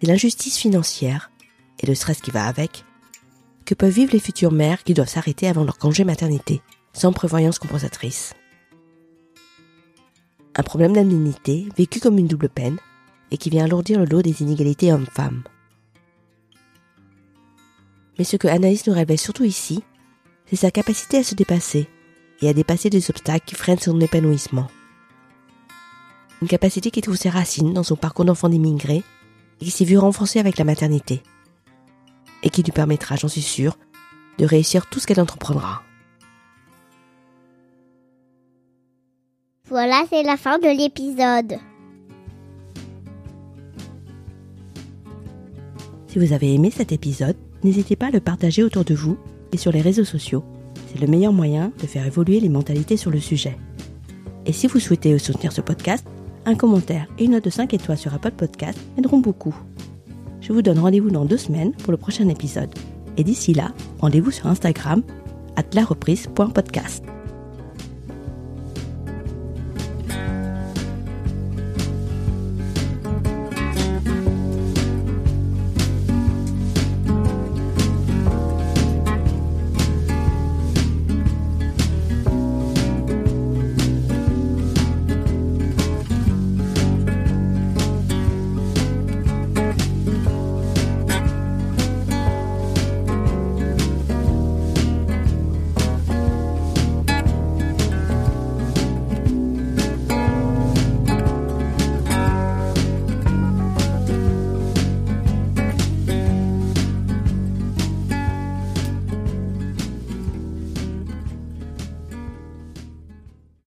Speaker 1: c'est l'injustice financière et le stress qui va avec que peuvent vivre les futures mères qui doivent s'arrêter avant leur congé maternité, sans prévoyance compensatrice un problème d'indemnité vécu comme une double peine et qui vient alourdir le lot des inégalités hommes-femmes. Mais ce que Anaïs nous révèle surtout ici, c'est sa capacité à se dépasser et à dépasser des obstacles qui freinent son épanouissement. Une capacité qui trouve ses racines dans son parcours d'enfant d'immigré et qui s'est vue renforcée avec la maternité. Et qui lui permettra, j'en suis sûre, de réussir tout ce qu'elle entreprendra.
Speaker 4: Voilà, c'est la fin de l'épisode.
Speaker 1: Si vous avez aimé cet épisode, n'hésitez pas à le partager autour de vous et sur les réseaux sociaux. C'est le meilleur moyen de faire évoluer les mentalités sur le sujet. Et si vous souhaitez soutenir ce podcast, un commentaire et une note de 5 étoiles sur Apple Podcast aideront beaucoup. Je vous donne rendez-vous dans deux semaines pour le prochain épisode. Et d'ici là, rendez-vous sur Instagram, at lareprise.podcast.